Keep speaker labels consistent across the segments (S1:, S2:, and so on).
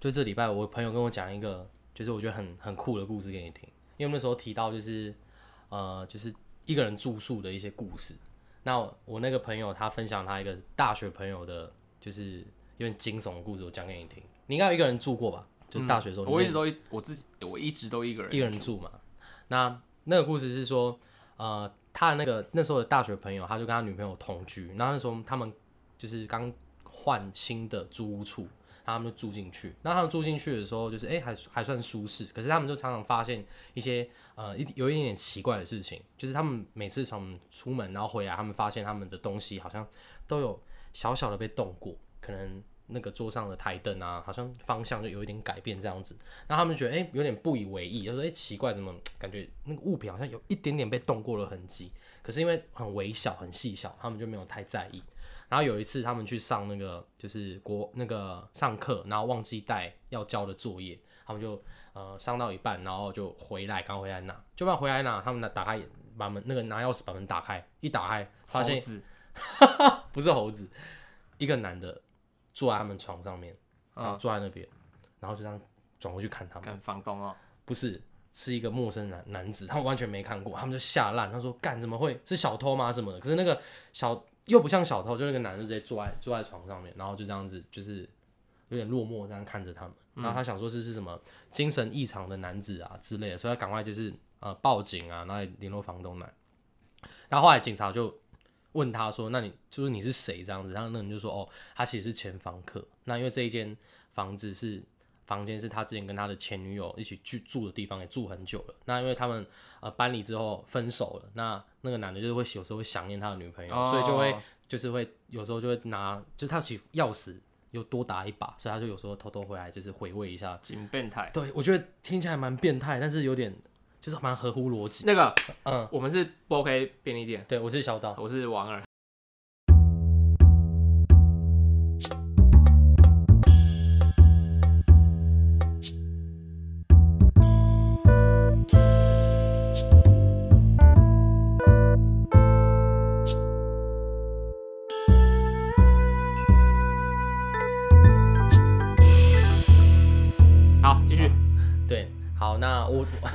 S1: 就这礼拜我朋友跟我讲一个，就是我觉得很很酷的故事给你听，因为我那时候提到就是呃，就是一个人住宿的一些故事。那我我那个朋友他分享他一个大学朋友的，就是有点惊悚的故事，我讲给你听。你应该有一个人住过吧？就大学的时候，
S2: 我一直都一我自己我一直都一个人
S1: 一个人住嘛。那那个故事是说，呃，他的那个那时候的大学朋友，他就跟他女朋友同居，然后那时候他们就是刚换新的租屋处，他们就住进去。那他们住进去的时候，就是哎、还还算舒适，可是他们就常常发现一些呃一有一点点奇怪的事情，就是他们每次从出门然后回来，他们发现他们的东西好像都有小小的被动过，可能那个桌上的台灯啊，好像方向就有一点改变这样子。那他们觉得哎、有点不以为意，就说哎、奇怪，怎么感觉那个物品好像有一点点被动过的痕迹？可是因为很微小、很细小，他们就没有太在意。然后有一次他们去上那个就是国那个上课，然后忘记带要交的作业，他们就呃上到一半，然后就回来，刚回来拿，就把回来拿，他们拿打开把门那个拿钥匙把门打开，一打开发现
S2: 猴子。
S1: 不是猴子，一个男的坐在他们床上面，
S2: 嗯
S1: 啊，坐在那边，然后就这样转过去看他们，
S2: 干房东哦，
S1: 不是，是一个陌生男男子，他们完全没看过，他们就吓烂，他说干怎么会？是小偷吗？什么的？可是那个小又不像小偷，就那个男的直接坐在坐在床上面，然后就这样子就是有点落寞这样看着他们，然后他想说是是什么精神异常的男子啊之类的，所以他赶快就是呃报警啊，然后联络房东来，然后后来警察就。问他说：“那你就是你是谁？”这样子，然后那人就说：“哦，他其实是前房客。那因为这一间房子是房间是他之前跟他的前女友一起去住的地方，也住很久了。那因为他们呃搬离之后分手了，那那个男的就是会有时候会想念他的女朋友，
S2: 哦
S1: 所以就会就是会有时候就会拿，就是他取钥匙又多打一把，所以他就有时候偷偷回来就是回味一下。
S2: 挺变态。
S1: 对我觉得听起来蛮变态，但是有点就是蛮合乎逻辑。
S2: 那个
S1: 嗯，
S2: 我们是不 OK 便利店，
S1: 对我是小岛，
S2: 我是王二。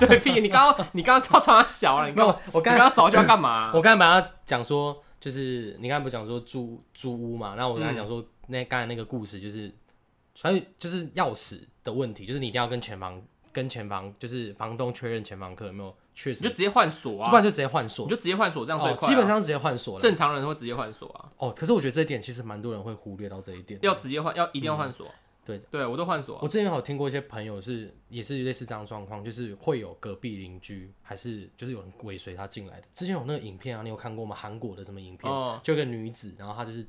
S1: 对
S2: 屁，你刚刚你刚刚超超小了，你刚
S1: 我我刚
S2: 刚刚扫就要干嘛？
S1: 我刚才把他讲说，就是你刚才不是讲说租租屋嘛，然后我刚才讲说、那刚才那个故事就是，反正就是钥匙的问题，就是你一定要跟前房跟前房就是房东确认前房客有没有确实，
S2: 你就直接换锁啊，
S1: 不然就直接换锁
S2: 你，就直接换锁，这样最
S1: 哦，
S2: 快啊。
S1: 基本上直接换锁了。
S2: 正常人会直接换锁啊，
S1: 哦，可是我觉得这一点其实蛮多人会忽略到这一点。
S2: 要直接换，要一定要换锁。
S1: 嗯对
S2: 对，我都换锁啊。
S1: 我之前有听过一些朋友是也是类似这样状况，就是会有隔壁邻居还是就是有人尾随他进来的。之前有那个影片啊，你有看过吗？韩国的什么影片？
S2: 哦
S1: 就有一个女子，然后她就是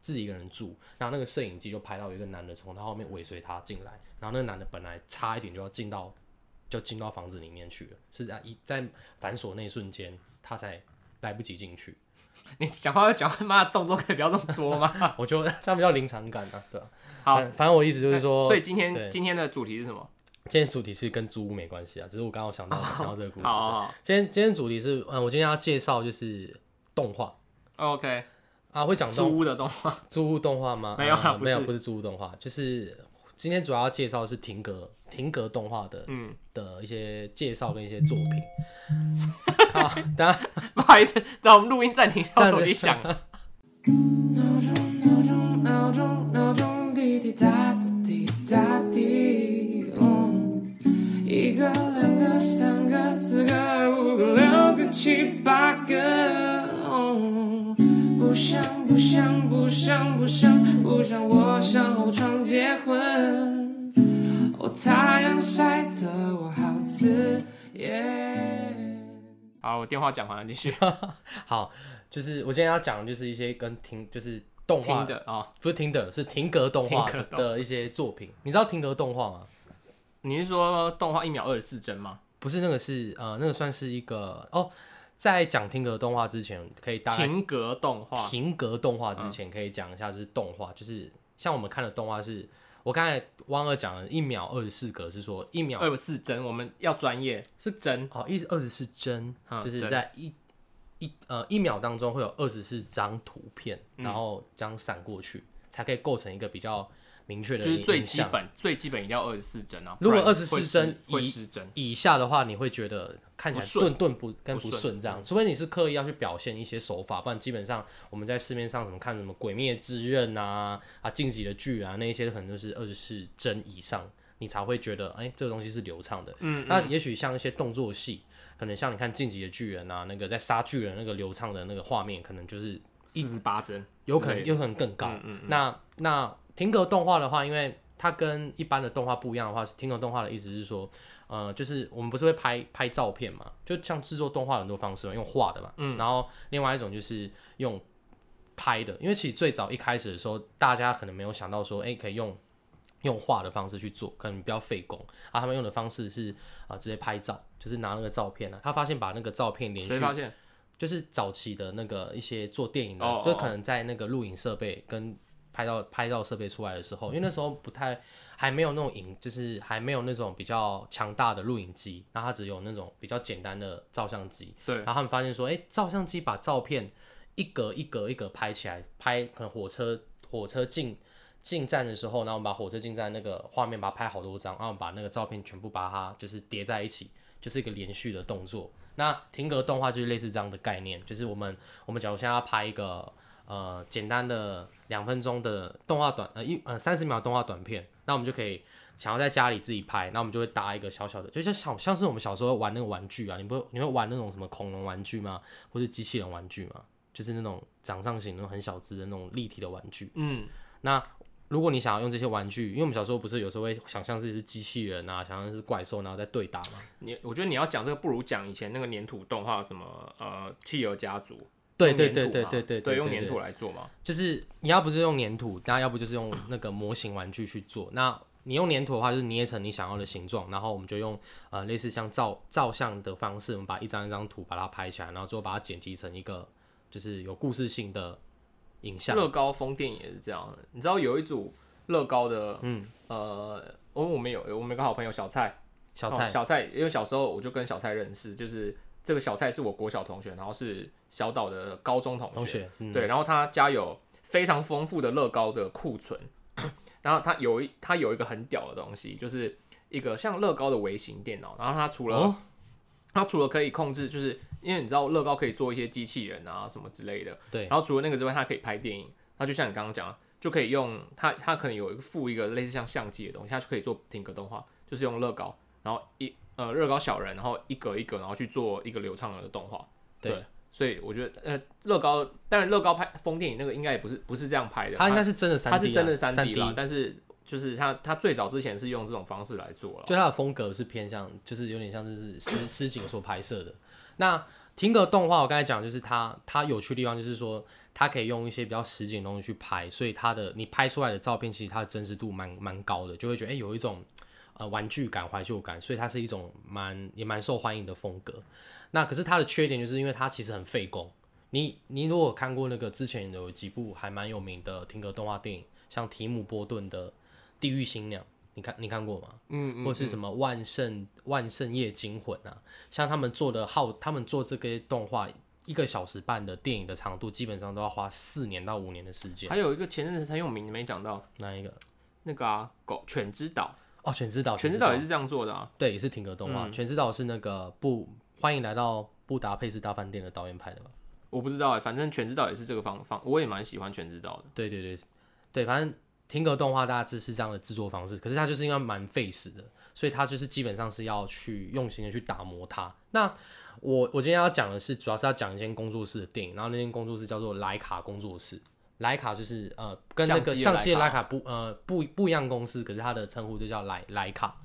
S1: 自己一个人住，然后那个摄影机就拍到有一个男的从她后面尾随她进来，然后那个男的本来差一点就要进到就进到房子里面去了，是在一在反锁那一瞬间，他才来不及进去。
S2: 你讲话要讲他妈的动作可以不要这么多吗？
S1: 我觉得他比较临场感啊，对吧、
S2: 好
S1: 反反正我意思就是说，
S2: 所以今天今天的主题是什么？
S1: 今天主题是跟租屋没关系啊，只是我刚刚想到想到这个故事。
S2: 好
S1: 今天今天主题是，嗯，我今天要介绍就是动画
S2: ，OK，
S1: 啊，会讲动
S2: 租屋的动画。
S1: 租屋动画吗？
S2: 没有
S1: 没有，不是租屋动画，就是今天主要要介绍的是停格停格动画的
S2: 嗯，
S1: 的一些介绍跟一些作品。好，等下
S2: 不好意思，让我们录音暂停一下，手机响了。
S3: 闹钟，闹钟，闹钟，闹钟，滴滴答答，滴答滴。嗯，一个，两个，三个，四个，五个，六个，七八个。不想，不想，不想，不想，不想我向后窗结婚。哦，太阳晒得我好刺眼。
S2: 好，我电话讲完了，继续。
S1: 好，就是我今天要讲的就是一些跟停就是动画
S2: 的啊，
S1: 不是听的，是停格动画的一些作品。你知道停格动画吗？
S2: 你是说动画一秒二十四帧吗？
S1: 不是那个是呃，那个算是一个哦。在讲停格动画之前，可以大概
S2: 停格动画，
S1: 停格动画之前，可以讲一下就是动画，就是像我们看的动画是，我刚才汪二讲了一秒二十四格，是说一秒
S2: 二十四帧，我们要专业是帧。
S1: 哦，一二十四帧，就是在一一呃一秒当中会有二十四张图片，
S2: 嗯
S1: 然后这样闪过去，才可以构成一个比较明确的
S2: 就是最基本最基本一定要二十四帧啊。
S1: 如果
S2: 不然
S1: 24
S2: 会失
S1: 帧
S2: 会
S1: 以
S2: 失帧，
S1: 以下的话，你会觉得看起来顿顿不跟不
S2: 不顺
S1: 顺这样，除非你是刻意要去表现一些手法，不然基本上我们在市面上什么看什么《鬼灭之刃》啊啊《进击的巨人啊那一些可能就是二十四帧以上，你才会觉得哎、这个东西是流畅的。
S2: 嗯，
S1: 那也许像一些动作戏，可能像你看《晋级的巨人》啊，那个在杀巨人那个流畅的那个画面，可能就是
S2: 四十八帧，
S1: 有可能有可能更高。
S2: 嗯。
S1: 那那停格动画的话，因为它跟一般的动画不一样的话，是停格动画的意思是说，呃，就是我们不是会拍拍照片嘛，就像制作动画很多方式嘛，用画的嘛，嗯，然后另外一种就是用拍的，因为其实最早一开始的时候，大家可能没有想到说，哎、可以用。用画的方式去做，可能比较费工啊。他们用的方式是啊、直接拍照，就是拿那个照片啊。他发现把那个照片连续
S2: 发现？
S1: 就是早期的那个一些做电影的，
S2: 哦
S1: 就可能在那个录影设备跟拍到拍照设备出来的时候，因为那时候不太还没有那种影，就是还没有那种比较强大的录影机，那它只有那种比较简单的照相机。
S2: 对
S1: 然后他们发现说，哎、照相机把照片一格一格一格拍起来，拍可能火车火车进进站的时候，然后我们把火车进站那个画面把它拍好多张，然后把那个照片全部把它就是叠在一起，就是一个连续的动作。那停格动画就是类似这样的概念，就是我们我们假如现在要拍一个呃简单的两分钟的动画短呃一呃三十秒动画短片，那我们就可以想要在家里自己拍，那我们就会搭一个小小的，就像小像是我们小时候玩那个玩具啊，你不会你会玩那种什么恐龙玩具吗？或是机器人玩具吗？就是那种掌上型那种很小只的那种立体的玩具。
S2: 嗯，
S1: 那如果你想要用这些玩具，因为我们小时候不是有时候会想象自己是机器人啊，想象是怪兽，然后在对打嘛。
S2: 你我觉得你要讲这个，不如讲以前那个粘土动画什么呃企鹅家族，用
S1: 对对对对对对
S2: 对，用粘土来做嘛。
S1: 就是你要不是用粘土，那要不就是用那个模型玩具去做。那你用粘土的话，就是捏成你想要的形状，然后我们就用呃类似像照照相的方式，我们把一张一张图把它拍起来，然后最后把它剪辑成一个就是有故事性的影像。
S2: 乐高风电影也是这样的，你知道有一组乐高的，嗯，呃，我我们有我们有个好朋友小蔡，
S1: 小蔡
S2: 哦小蔡，因为小时候我就跟小蔡认识，就是这个小蔡是我国小同学，然后是小岛的高中同学，
S1: 同学，嗯，
S2: 对，然后他家有非常丰富的乐高的库存，然后他有一他有一个很屌的东西，就是一个像乐高的微型电脑，然后它除了、
S1: 哦。
S2: 它除了可以控制，就是因为你知道乐高可以做一些机器人啊什么之类的，
S1: 对。
S2: 然后除了那个之外，它可以拍电影，它就像你刚刚讲的，就可以用它它可能有一个附一个类似像相机的东西，它就可以做停格动画，就是用乐高，然后一呃乐高小人，然后一格一格，然后去做一个流畅的动画。
S1: 对
S2: 所以我觉得呃乐高，当然乐高拍风电影那个应该也不是不是这样拍的，
S1: 它应该是真的三 D，
S2: 它是真的三
S1: 三
S2: D 啦，但是就是它它最早之前是用这种方式来做了。
S1: 就它的风格是偏向，就是有点像就是实实景所拍摄的。那停格动画，我刚才讲就是它它有趣的地方就是说，它可以用一些比较实景的东西去拍，所以它的你拍出来的照片其实它的真实度蛮蛮高的，就会觉得哎、诶有一种呃玩具感、怀旧感，所以它是一种蛮也蛮受欢迎的风格。那可是它的缺点就是因为它其实很费工。你你如果看过那个之前有几部还蛮有名的停格动画电影，像提姆波顿的《地狱新娘》，你看你看过吗？
S2: 嗯
S1: 或是什么万圣万圣夜惊魂啊，像他们做的耗，他们做这个动画一个小时半的电影的长度，基本上都要花四年到五年的时间。
S2: 还有一个前阵子很有名的没讲到，
S1: 哪一个？
S2: 那个啊狗犬之岛，
S1: 哦，全知道，
S2: 犬之岛也是这样做的啊。
S1: 对，也是停格动画。全知道是那个不欢迎来到布达佩斯大饭店的导演拍的吧？
S2: 我不知道哎、反正犬之岛也是这个方方，我也蛮喜欢犬之岛的。
S1: 对对对对，反正停格动画大致是这样的制作方式，可是它就是因为蛮费时的，所以它就是基本上是要去用心的去打磨它。那我我今天要讲的是，主要是要讲一间工作室的电影，然后那间工作室叫做莱卡工作室。莱卡就是呃跟那个
S2: 相
S1: 相机的
S2: 徕
S1: 莱卡不呃不不一样公司，可是它的称呼就叫莱莱卡。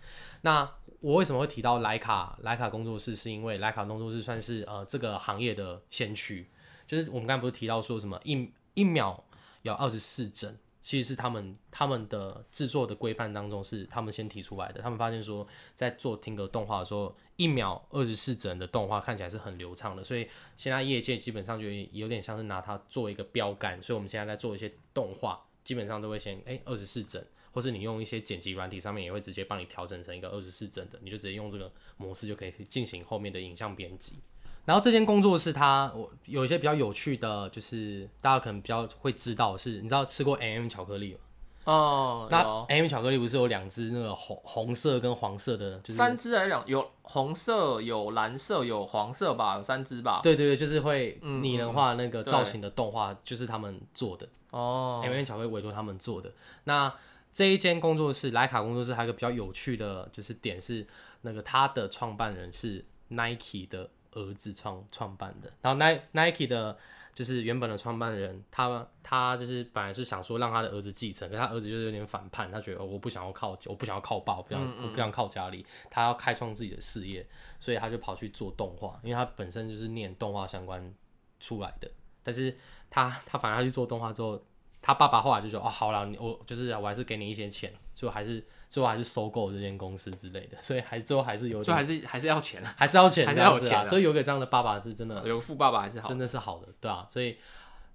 S1: 那我为什么会提到莱卡莱卡工作室？是因为莱卡工作室算是呃这个行业的先驱，就是我们刚才不是提到说什么一一秒有二十四帧，其实是他们他们的制作的规范当中是他们先提出来的。他们发现说，在做听格动画的时候，一秒二十四帧的动画看起来是很流畅的，所以现在业界基本上就有点像是拿它做一个标杆。所以我们现在在做一些动画，基本上都会先哎二十四帧，或是你用一些剪辑软体上面也会直接帮你调整成一个二十四帧的，你就直接用这个模式就可以进行后面的影像编辑。然后这间工作室它我有一些比较有趣的，就是大家可能比较会知道的是，你知道吃过 M、M 巧克力吗？
S2: 哦，
S1: 那 M&M 巧克力不是有两只那个红红色跟黄色的，就是
S2: 三只还是两？有红色、有蓝色、有黄色吧？有三只吧？
S1: 对对对，就是会
S2: 嗯
S1: 拟人化那个造型的动画，就是他们做的。
S2: 哦
S1: ，M&M 巧克力委托他们做的。那这一间工作室，徕卡工作室，还有一个比较有趣的，就是点是那个他的创办人是 Nike 的儿子创创办的，然后 Nike 的。就是原本的创办人，他他就是本来是想说让他的儿子继承，可他儿子就是有点反叛，他觉得、哦、我不想要靠，我不想要靠爸，我不想、我不想靠家里，他要开创自己的事业，所以他就跑去做动画，因为他本身就是念动画相关出来的，但是他他反而他去做动画之后，他爸爸后来就说：“哦，好了，我就是我还是给你一些钱，最后还是最后还是收购这间公司之类的，所以还最后还是有
S2: 就
S1: 点
S2: 还是还是要钱啊，
S1: 还是要钱
S2: 还是。要钱的
S1: 所以有个这样的爸爸是真的
S2: 有个富爸爸还是好
S1: 真。的是好的，对啊，所以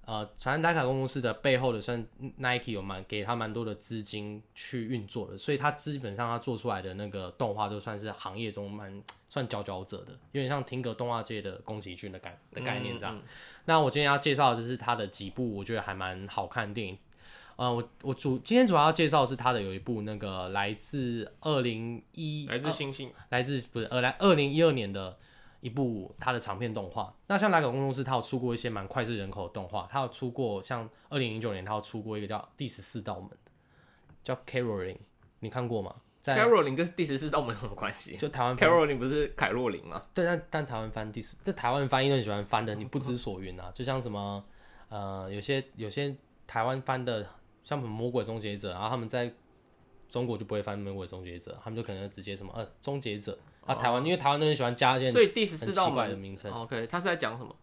S1: 呃，反正徕卡公司的背后的算 Nike 有蛮给他蛮多的资金去运作的，所以他基本上他做出来的那个动画都算是行业中蛮 算佼佼者的，有点像听格动画界的宫崎骏的概的概念这样。
S2: 嗯
S1: 那我今天要介绍的就是他的几部我觉得还蛮好看的电影。呃，我我主今天主要要介绍是他的有一部那个来自二零一
S2: 来自星星，
S1: 来自不是呃来二零一二年的一部他的长片动画。那像莱卡工作室，它有出过一些蛮脍炙人口的动画，他有出过像二零零九年他有出过一个叫《第十四道门》的，叫 Caroline，你看过吗？在
S2: Caroline 跟第十四道门有什么关系
S1: 就台湾
S2: ？Caroline 不是凯洛琳吗？
S1: 对，但但台湾翻第十，这台湾翻译都很喜欢翻的，你不知所云啊。就像什么呃，有些有些台湾翻的，像什么魔鬼终结者，然后他们在中国就不会翻魔鬼终结者，他们就可能直接什么呃终结者啊。台湾因为台湾都很喜欢加一些
S2: 所以第十四道
S1: 很奇怪的名称。
S2: OK，他是在讲什么？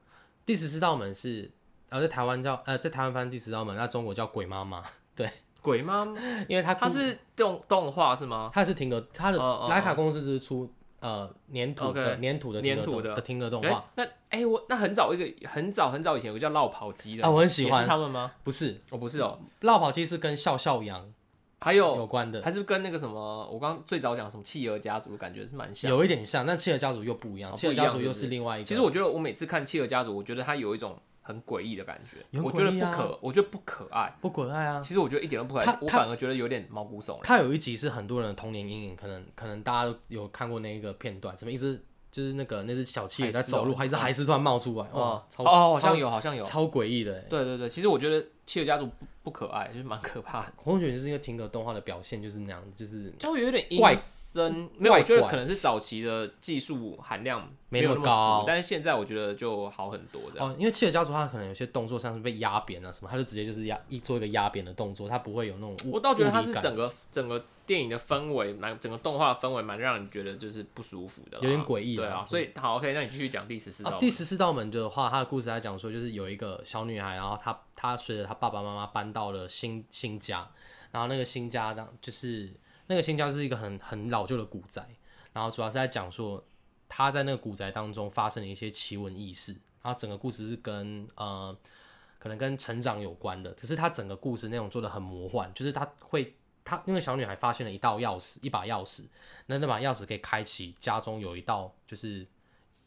S1: 第十四道门是呃在台湾叫呃在台湾翻第十道门，那中国叫鬼妈妈，对
S2: 鬼妈？
S1: 因为它
S2: 它是动动画是吗？
S1: 它是停格，它的
S2: 哦哦
S1: 徕卡公司是出呃粘土的
S2: OK，
S1: 粘土的
S2: 粘土的
S1: 停格动画，，
S2: 那哎我那很早一个很早很早以前有个叫绕跑机的
S1: 啊我很喜欢
S2: 也是他们吗？
S1: 不是
S2: 我不是哦，
S1: 绕跑机是跟笑笑羊
S2: 还有
S1: 有关的。
S2: 还是跟那个什么，我刚刚最早讲什么企鹅家族，感觉是蛮像。
S1: 有一点像，但企鹅家族又不一样，
S2: 哦
S1: 企鹅
S2: 不一样
S1: 家族又
S2: 是
S1: 另外一个。
S2: 其实我觉得我每次看企鹅家族，我觉得它有一种很诡异的感觉，
S1: 有
S2: 我觉得不可，我觉得不可爱。
S1: 不可爱啊，
S2: 其实我觉得一点都不可爱，我反而觉得有点毛骨悚然。
S1: 他有一集是很多人的童年阴影，可能可能大家都有看过那一个片段，什么一只就是那个那只小企鹅在走路，还一只海狮突然冒出来，哇
S2: 哦，
S1: 超
S2: 哦，好像有，好像有。
S1: 超诡异的欸。
S2: 对对对，其实我觉得企鹅家族不不可爱，就是蛮可怕的，
S1: 我觉得就是因为停格动画的表现就是那样子，就是
S2: 就会有点
S1: 怪
S2: 阴森。没有，
S1: 怪
S2: 我觉得可能是早期的技术含量
S1: 没那么
S2: 有那么
S1: 高。
S2: 但是现在我觉得就好很多的。
S1: 哦，因为企鹅家族它可能有些动作像是被压扁啊什么，它就直接就是压一做一个压扁的动作，它不会有那种物
S2: 我倒觉得它
S1: 物理感。
S2: 是整个整个电影的氛围蛮，整个动画的氛围蛮让人觉得就是不舒服的，
S1: 有点诡异啊
S2: 对啊，所以好 OK，那你继续讲第十四道
S1: 啊，第十四道门的话，它的故事在讲说，就是有一个小女孩，然后她她随着她爸爸妈妈搬到了新新家，然后那个新家当就是那个新家是一个很很老旧的古宅，然后主要是在讲说她在那个古宅当中发生了一些奇闻异事，然后整个故事是跟呃可能跟成长有关的，可是它整个故事内容做的很魔幻，就是她会。她因为小女孩发现了一道钥匙，一把钥匙，那那把钥匙可以开启家中有一道就是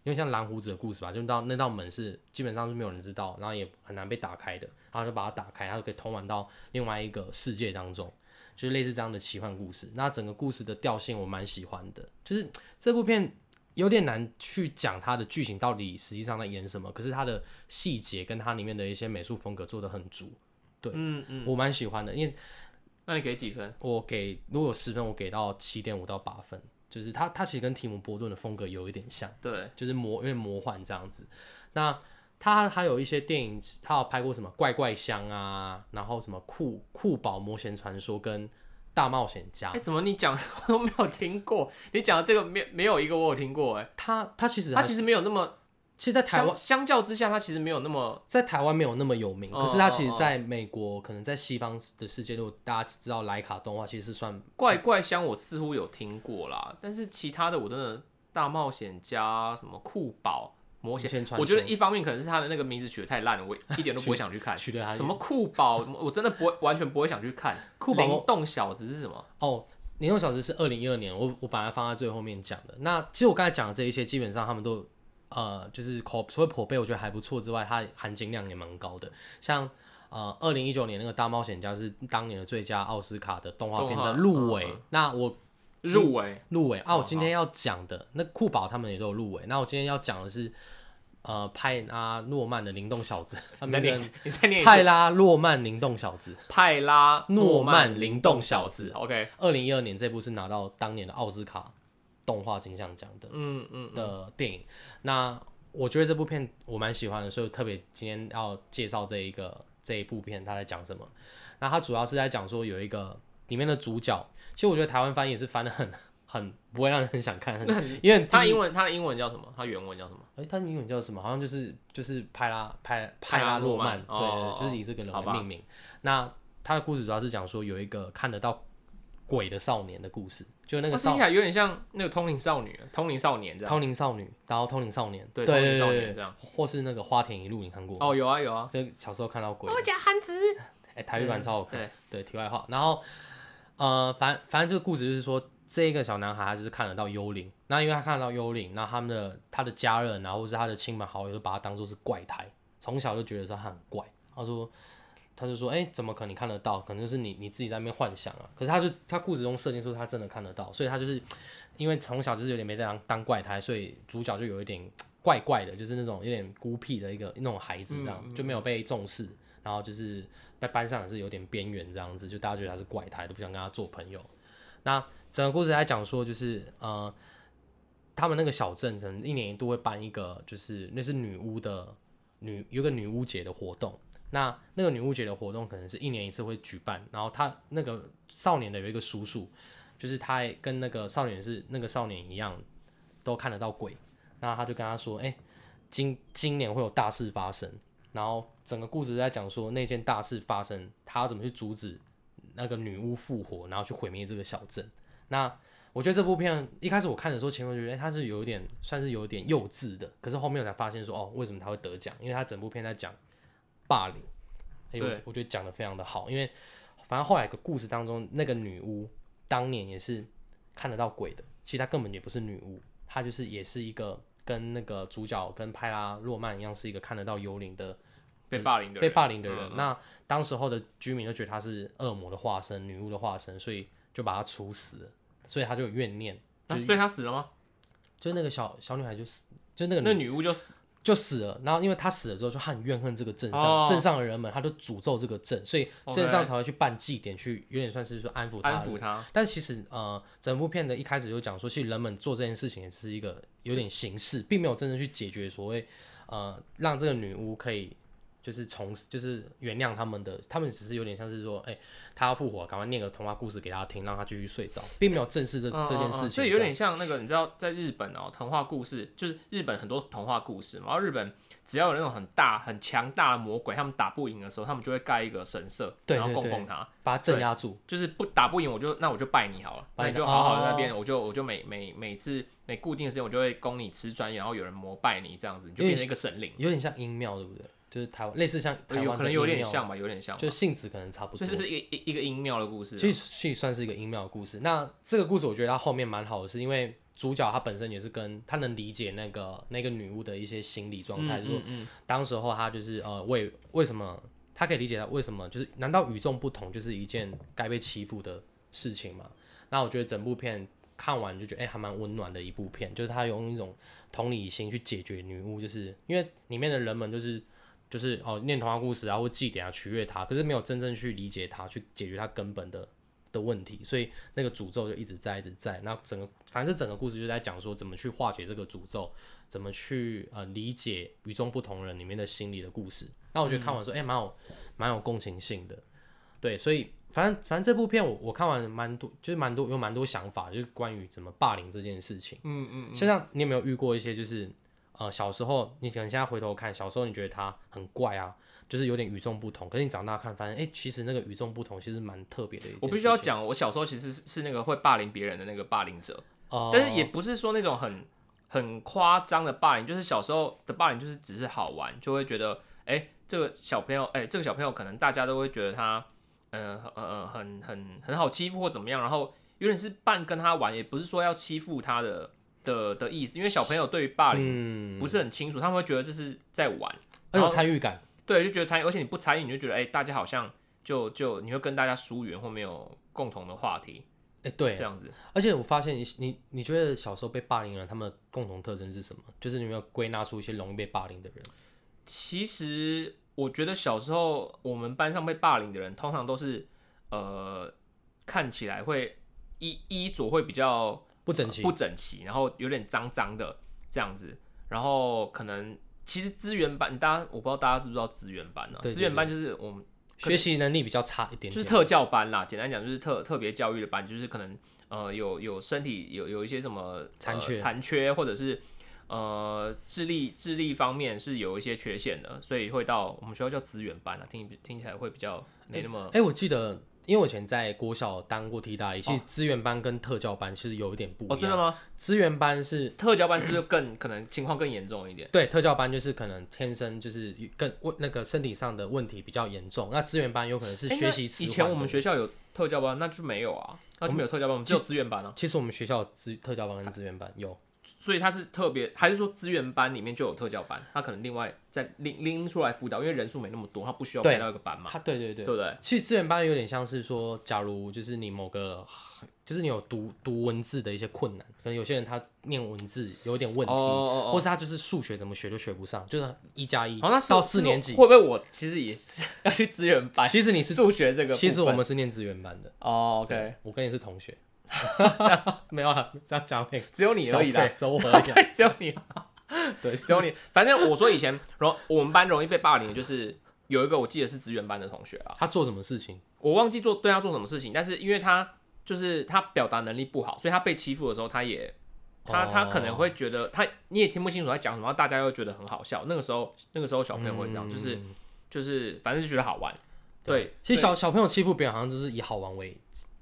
S1: 因为像蓝胡子的故事吧，就到那道门是基本上是没有人知道，然后也很难被打开的，然后就把它打开，它就可以通往到另外一个世界当中，就是类似这样的奇幻故事。那整个故事的调性我蛮喜欢的，就是这部片有点难去讲它的剧情到底实际上在演什么，可是它的细节跟它里面的一些美术风格做的很足，对，
S2: 嗯嗯，
S1: 我蛮喜欢的，因为
S2: 那你给几分？
S1: 我给如果有十分，我给到七点五到八分，就是他他其实跟提姆波顿的风格有一点像。
S2: 对，
S1: 就是魔有点魔幻这样子。那他还有一些电影，他有拍过什么怪怪香啊，然后什么酷酷宝魔仙传说跟大冒险家
S2: 哎、。怎么你讲 我都没有听过？你讲的这个没没有一个我有听过、哎，
S1: 他他其实还
S2: 它其实没有那么
S1: 其实在台湾
S2: 相相较之下，它其实没有那么
S1: 在台湾没有那么有名，
S2: 哦
S1: 可是它其实在美国，可能在西方的世界，如果大家知道莱卡动画，其实是算
S2: 怪怪香，我似乎有听过啦，但是其他的我真的大冒险家什么酷宝。魔仙
S1: 传
S2: 我觉得一方面可能是他的那个名字取得太烂了，我一点都不会想去看。
S1: 取得还
S2: 什么酷宝，我真的不会，完全不会想去看。
S1: 酷宝
S2: 灵动小子是什么？
S1: 哦，灵动小子是二零一二年，我我把它放在最后面讲的。那其实我刚才讲的这一些，基本上他们都呃，就是口除了口碑我觉得还不错之外，它含金量也蛮高的。像呃，二零一九年那个大冒险家是当年的最佳奥斯卡的动画片的入围。那我
S2: 入围
S1: 入围啊，我
S2: 哦
S1: 今天要讲的那酷宝他们也都有入围。那我今天要讲的是呃派拉诺曼的灵动小子，他
S2: 你再念
S1: 们叫，
S2: 你再念
S1: 派。拉诺曼灵动小子。
S2: 派拉
S1: 诺曼
S2: 曼
S1: 灵动小子
S2: OK，
S1: 二零一二年这部是拿到当年的奥斯卡动画金像奖的
S2: 嗯嗯，嗯
S1: 的电影。那我觉得这部片我蛮喜欢的，所以特别今天要介绍这一个这一部片，它在讲什么。那它主要是在讲说有一个里面的主角，其实我觉得台湾翻译也是翻的很很不会让人很想看，很因为
S2: 他英文他的英文叫什么？他原文叫什么？
S1: 哎，它英文叫什么？好像就是就是派拉派
S2: 派拉诺曼
S1: 对就是以这个人命名。那他的故事主要是讲说有一个看得到鬼的少年的故事，就那个少
S2: 他听起来有点像那个通灵少女、通灵少年这样。
S1: 通灵少女，然后通灵少年，
S2: 对
S1: 对
S2: 通灵少年这样
S1: 或是那个花田一路，你看过？
S2: 哦，有啊有啊。
S1: 就小时候看到鬼我
S2: 讲韩子。
S1: 哎、台语版超好看。
S2: 对
S1: 对，题外话，然后呃，反反正这个故事就是说，这一个小男孩他就是看得到幽灵，那因为他看得到幽灵，那他们的他的家人啊，或是他的亲朋好友都把他当做是怪胎，从小就觉得说他很怪。他说，他就说，哎、怎么可能你看得到？可能就是你你自己在那边幻想啊。可是他就他故事中设定说他真的看得到，所以他就是因为从小就是有点没当当怪胎，所以主角就有一点怪怪的，就是那种有点孤僻的一个那种孩子，这样、就没有被重视，然后就是在班上也是有点边缘这样子，就大家觉得他是怪胎，都不想跟他做朋友。那整个故事在讲说，就是呃，他们那个小镇可能一年一度会办一个，就是那是女巫的女有个女巫节的活动。那那个女巫节的活动可能是一年一次会举办，然后他那个少年的有一个叔叔，就是他跟那个少年是那个少年一样，都看得到鬼。那他就跟他说：“哎、今今年会有大事发生。”然后整个故事在讲说那件大事发生，他怎么去阻止那个女巫复活，然后去毁灭这个小镇。那我觉得这部片一开始我看的时候，前面觉得哎、他是有一点算是有点幼稚的，可是后面我才发现说哦，为什么他会得奖？因为他整部片在讲霸凌，哎、
S2: 对
S1: 我我觉得讲的非常的好，因为反正后来个故事当中，那个女巫当年也是看得到鬼的，其实她根本也不是女巫，她就是也是一个跟那个主角跟派拉洛曼一样，是一个看得到幽灵的
S2: 被霸凌的人
S1: 被霸凌的人。
S2: 嗯嗯
S1: 那当时候的居民都觉得她是恶魔的化身、女巫的化身，所以就把他处死了，所以他就有怨念。
S2: 啊所以他死了吗？
S1: 就那个小小女孩就死，就那个
S2: 那
S1: 女
S2: 女巫就死。
S1: 就死了。然后因为他死了之后，就她很怨恨这个镇上、
S2: 哦。
S1: 镇上的人们，他就诅咒这个镇，所以镇上才会去办祭典，去有点算是说安抚他
S2: 安抚他，
S1: 但其实呃，整部片的一开始就讲说，其实人们做这件事情也是一个有点形式，并没有真正去解决所谓呃让这个女巫可以就是从就是原谅他们的，他们只是有点像是说，哎、他要复活，赶快念个童话故事给他听，让他继续睡着，并没有正视这、
S2: 嗯
S1: 这件事情。
S2: 所以有点像那个，你知道，在日本哦，童话故事就是日本很多童话故事嘛，然后日本只要有那种很大、很强大的魔鬼，他们打不赢的时候，他们就会盖一个神社，然后
S1: 对对对
S2: 供奉他。
S1: 把他镇压住。
S2: 就是不打不赢，我就那我就拜你好了，
S1: 拜你
S2: 那你就好好的那
S1: 哦
S2: 边，我就我就每每每次每固定的时间，我就会供你吃砖，然后有人膜拜你这样子，你就变成一个神灵。
S1: 有点像阴庙，对不对？就是台湾类似像台湾
S2: 可能有点像吧，有点像吧，
S1: 就性质可能差不多
S2: 所以。这是一个一一个音庙的故事啊。
S1: 其实其实算是一个音庙的故事。那这个故事我觉得它后面蛮好的，是因为主角他本身也是跟他能理解那个那个女巫的一些心理状态，就是说
S2: 嗯嗯
S1: 当时候他就是呃为为什么他可以理解他为什么就是难道与众不同就是一件该被欺负的事情吗？那我觉得整部片看完就觉得哎、还蛮温暖的一部片，就是他用一种同理心去解决女巫，就是因为里面的人们就是。就是哦，念童话故事啊，或祭典啊，取悦他，可是没有真正去理解他，去解决他根本的的问题，所以那个诅咒就一直在，一直在。那整个反正这整个故事就在讲说怎么去化解这个诅咒，怎么去呃理解与众不同人里面的心理的故事。那我觉得看完说，哎、蛮有蛮有共情性的，对，所以反正反正这部片我我看完蛮多，就是蛮多有蛮多想法，就是关于怎么霸凌这件事情。
S2: 嗯嗯，
S1: 就像你有没有遇过一些就是呃小时候你可能现在回头看，小时候你觉得他很怪啊，就是有点与众不同，可是你长大看发现，哎、其实那个与众不同其实蛮特别的一。
S2: 我必须要讲，我小时候其实是是那个会霸凌别人的那个霸凌者，
S1: 哦，
S2: 但是也不是说那种很很夸张的霸凌，就是小时候的霸凌就是只是好玩，就会觉得，哎、这个小朋友，哎、这个小朋友可能大家都会觉得他，呃呃呃，很很很好欺负或怎么样，然后有点是半跟他玩，也不是说要欺负他的的的意思，因为小朋友对于霸凌
S1: 嗯，
S2: 不是很清楚，他们会觉得这是在玩，
S1: 很有参与感。
S2: 对对，就觉得参与，而且你不参与，你就觉得哎、大家好像就就你会跟大家疏远或没有共同的话题，
S1: 哎、对
S2: 这，样子。
S1: 而且我发现你你你觉得小时候被霸凌的人，他们的共同特征是什么？就是你有没有归纳出一些容易被霸凌的人？
S2: 其实我觉得小时候我们班上被霸凌的人，通常都是呃看起来会衣衣着会比较
S1: 不整齐，
S2: 不整齐，然后有点脏脏的这样子，然后可能其实资源班，大家我不知道大家知不知道资源班呢、资源班就是我们
S1: 学习能力比较差一点点，
S2: 就是特教班啦，简单讲就是特特别教育的班，就是可能呃有有身体有有一些什么
S1: 残缺。
S2: 呃、残缺或者是呃智力智力方面是有一些缺陷的，所以会到我们学校叫资源班啊，听听起来会比较没那么
S1: 哎、我记得，因为我以前在国小当过替代役，其实资源班跟特教班是有一点不一样。
S2: 哦，真的吗？
S1: 资源班是
S2: 特教班是不是更可能情况更严重一点？
S1: 对特教班就是可能天生就是更问那个身体上的问题比较严重，那资源班有可能是学习
S2: 以前我们学校有特教班，那就没有啊，那就没有特教班，我们只有资源班啊。
S1: 其实我们学校有资特教班跟资源班有，
S2: 所以他是特别，还是说资源班里面就有特教班？他可能另外再拎拎出来辅导，因为人数没那么多，他不需要
S1: 对
S2: 开到一个班嘛，
S1: 他对对对
S2: 对不对？
S1: 其实资源班有点像是说，假如就是你某个，就是你有读读文字的一些困难，可能有些人他念文字有点问题，
S2: 哦哦哦
S1: 或是他就是数学怎么学都学不上，就是一加一
S2: 好，那
S1: 到四年级。
S2: 会不会我其实也是要去资源班？
S1: 其实你是，
S2: 数学这个，
S1: 其实我们是念资源班的。
S2: 哦，OK，
S1: 我跟你是同学，没有了，这样讲会
S2: 只有你而已啦，
S1: 走我而已。
S2: 只有你，
S1: 对，
S2: 只有你。反正我说以前容我们班容易被霸凌，就是有一个我记得是职员班的同学啊，
S1: 他做什么事情？
S2: 我忘记做对他做什么事情，但是因为他就是他表达能力不好，所以他被欺负的时候，他也他他可能会觉得他你也听不清楚他讲什么，大家又觉得很好笑。那个时候那个时候小朋友会这样，就是
S1: 嗯
S2: 就是反正就觉得好玩。对，
S1: 其实小小朋友欺负别人，好像就是以好玩为，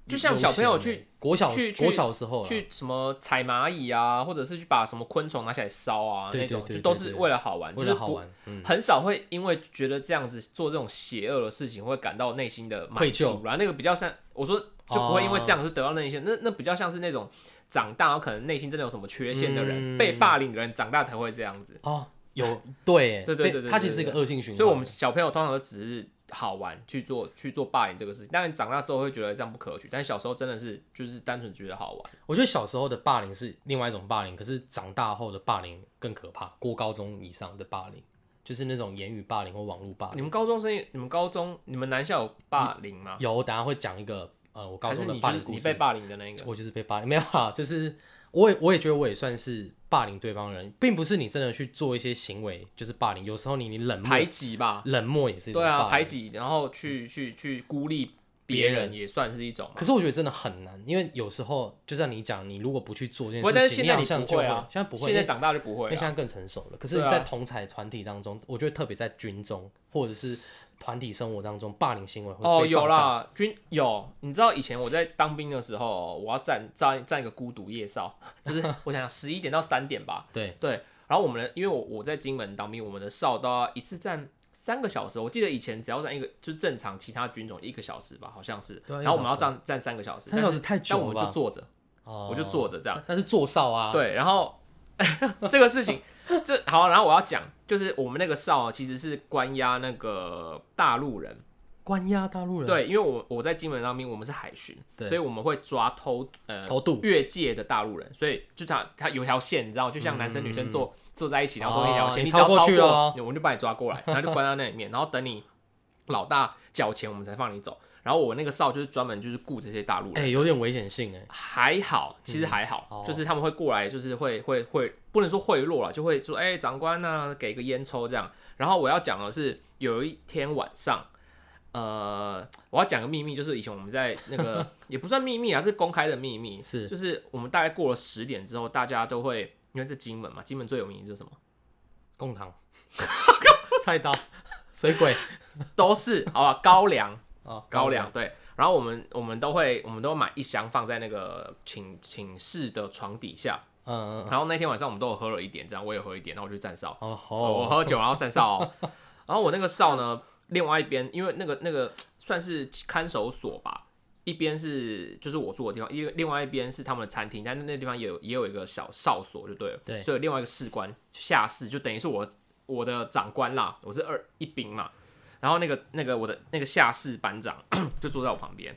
S2: 就像小朋友去
S1: 国小
S2: 去去
S1: 国小的时候，
S2: 去什么踩蚂蚁啊，或者是去把什么昆虫拿起来烧啊，那种就都是为了好玩，
S1: 为了好。玩，
S2: 很少会因为觉得这样子做这种邪恶的事情，会感到内心的
S1: 愧疚
S2: 足然后那个比较像我说，就不会因为这样子得到内心，那那比较像是那种长大然后可能内心真的有什么缺陷的人，
S1: 嗯。
S2: 被霸凌的人长大才会这样子。
S1: 哦，有对
S2: 对对对对对
S1: 它其实是一个恶性循环，
S2: 所以我们小朋友通常都只是好玩去做去做霸凌这个事情，当然长大之后会觉得这样不可取，但小时候真的是就是单纯觉得好玩。
S1: 我觉得小时候的霸凌是另外一种霸凌，可是长大后的霸凌更可怕。过高中以上的霸凌，就是那种言语霸凌或网络霸凌。
S2: 你们高中生，你们高中你们男校有霸凌吗？
S1: 有，我等下会讲一个呃，我高中的霸凌故事。
S2: 霸凌的那个？
S1: 我就是被霸凌，没有啊，就是我也我也觉得我也算是霸凌对方人，并不是你真的去做一些行为就是霸凌，有时候你你冷漠
S2: 排挤吧，
S1: 冷漠也是一种
S2: 对啊，
S1: 凌
S2: 排。挤，然后去去去孤立别
S1: 别
S2: 人也算是一种嘛。
S1: 可是我觉得真的很难，因为有时候就像你讲，你如果不去做这件
S2: 不过，但
S1: 事情，
S2: 是现在不会啊，
S1: 现在不会，
S2: 现在长大就不会了。
S1: 因为现在更成熟了。可是，
S2: 对啊
S1: 在同才团体当中，我觉得特别在军中或者是团体生活当中，霸凌行为会
S2: 哦，有。啦，军有，你知道以前我在当兵的时候，我要站站站一个孤独夜哨，就是 我想想十一点到三点吧，
S1: 对
S2: 对，然后我们的因为我我在金门当兵，我们的哨都要一次站三个小时，我记得以前只要站一个就是正常其他军种一个小时吧，好像是，然后我们要站站三个小时，
S1: 三个小时太久
S2: 但我？们就坐着，
S1: 哦
S2: 我就坐着这样。
S1: 那是坐哨啊。，
S2: 对，然后 这个事情，这好，然后我要讲，就是我们那个哨啊其实是关押那个大陆人，
S1: 关押大陆人。，
S2: 对，因为我我在金门当兵，我们是海巡，
S1: 对
S2: 所以我们会抓偷呃
S1: 偷渡
S2: 越界的大陆人，所以就他他有一条线，你知道，就像男生女生坐、坐在一起，然后中间一条线，
S1: 你超过去了哦
S2: 我们就把你抓过来，然后就关到那里面，然后等你老大缴钱，我们才放你走。然后我那个哨就是专门就是雇这些大陆人。
S1: 哎，有点危险性哎。
S2: 还好，其实还好，
S1: 哦
S2: 就是他们会过来，就是会会会，不能说贿赂了，就会说，哎、长官呐、给个烟抽这样。然后我要讲的是，有一天晚上，呃，我要讲个秘密，就是以前我们在那个 也不算秘密啊，是公开的秘密，
S1: 是。
S2: 就是我们大概过了十点之后，大家都会，因为这金门嘛，金门最有名的就是什么，
S1: 贡糖、菜刀、水鬼。
S2: 都是好吧，高粱，
S1: 啊，
S2: 高粱对。然后我们我们都会，我们都买一箱放在那个寝寝室的床底下，
S1: 嗯，嗯嗯，
S2: 然后那天晚上我们都有喝了一点，这样我也喝一点，然后我就站哨，
S1: 哦
S2: 我，喝酒然后站哨哦。然后我那个哨呢，另外一边因为那个那个算是看守所吧，一边是就是我住的地方，因为另外一边是他们的餐厅，但是那地方也有也有一个小哨所就对了，
S1: 对。
S2: 所以有另外一个士官下士就等于是我我的长官啦，我是二一兵嘛，然后那个那个我的那个下士班长 就坐在我旁边，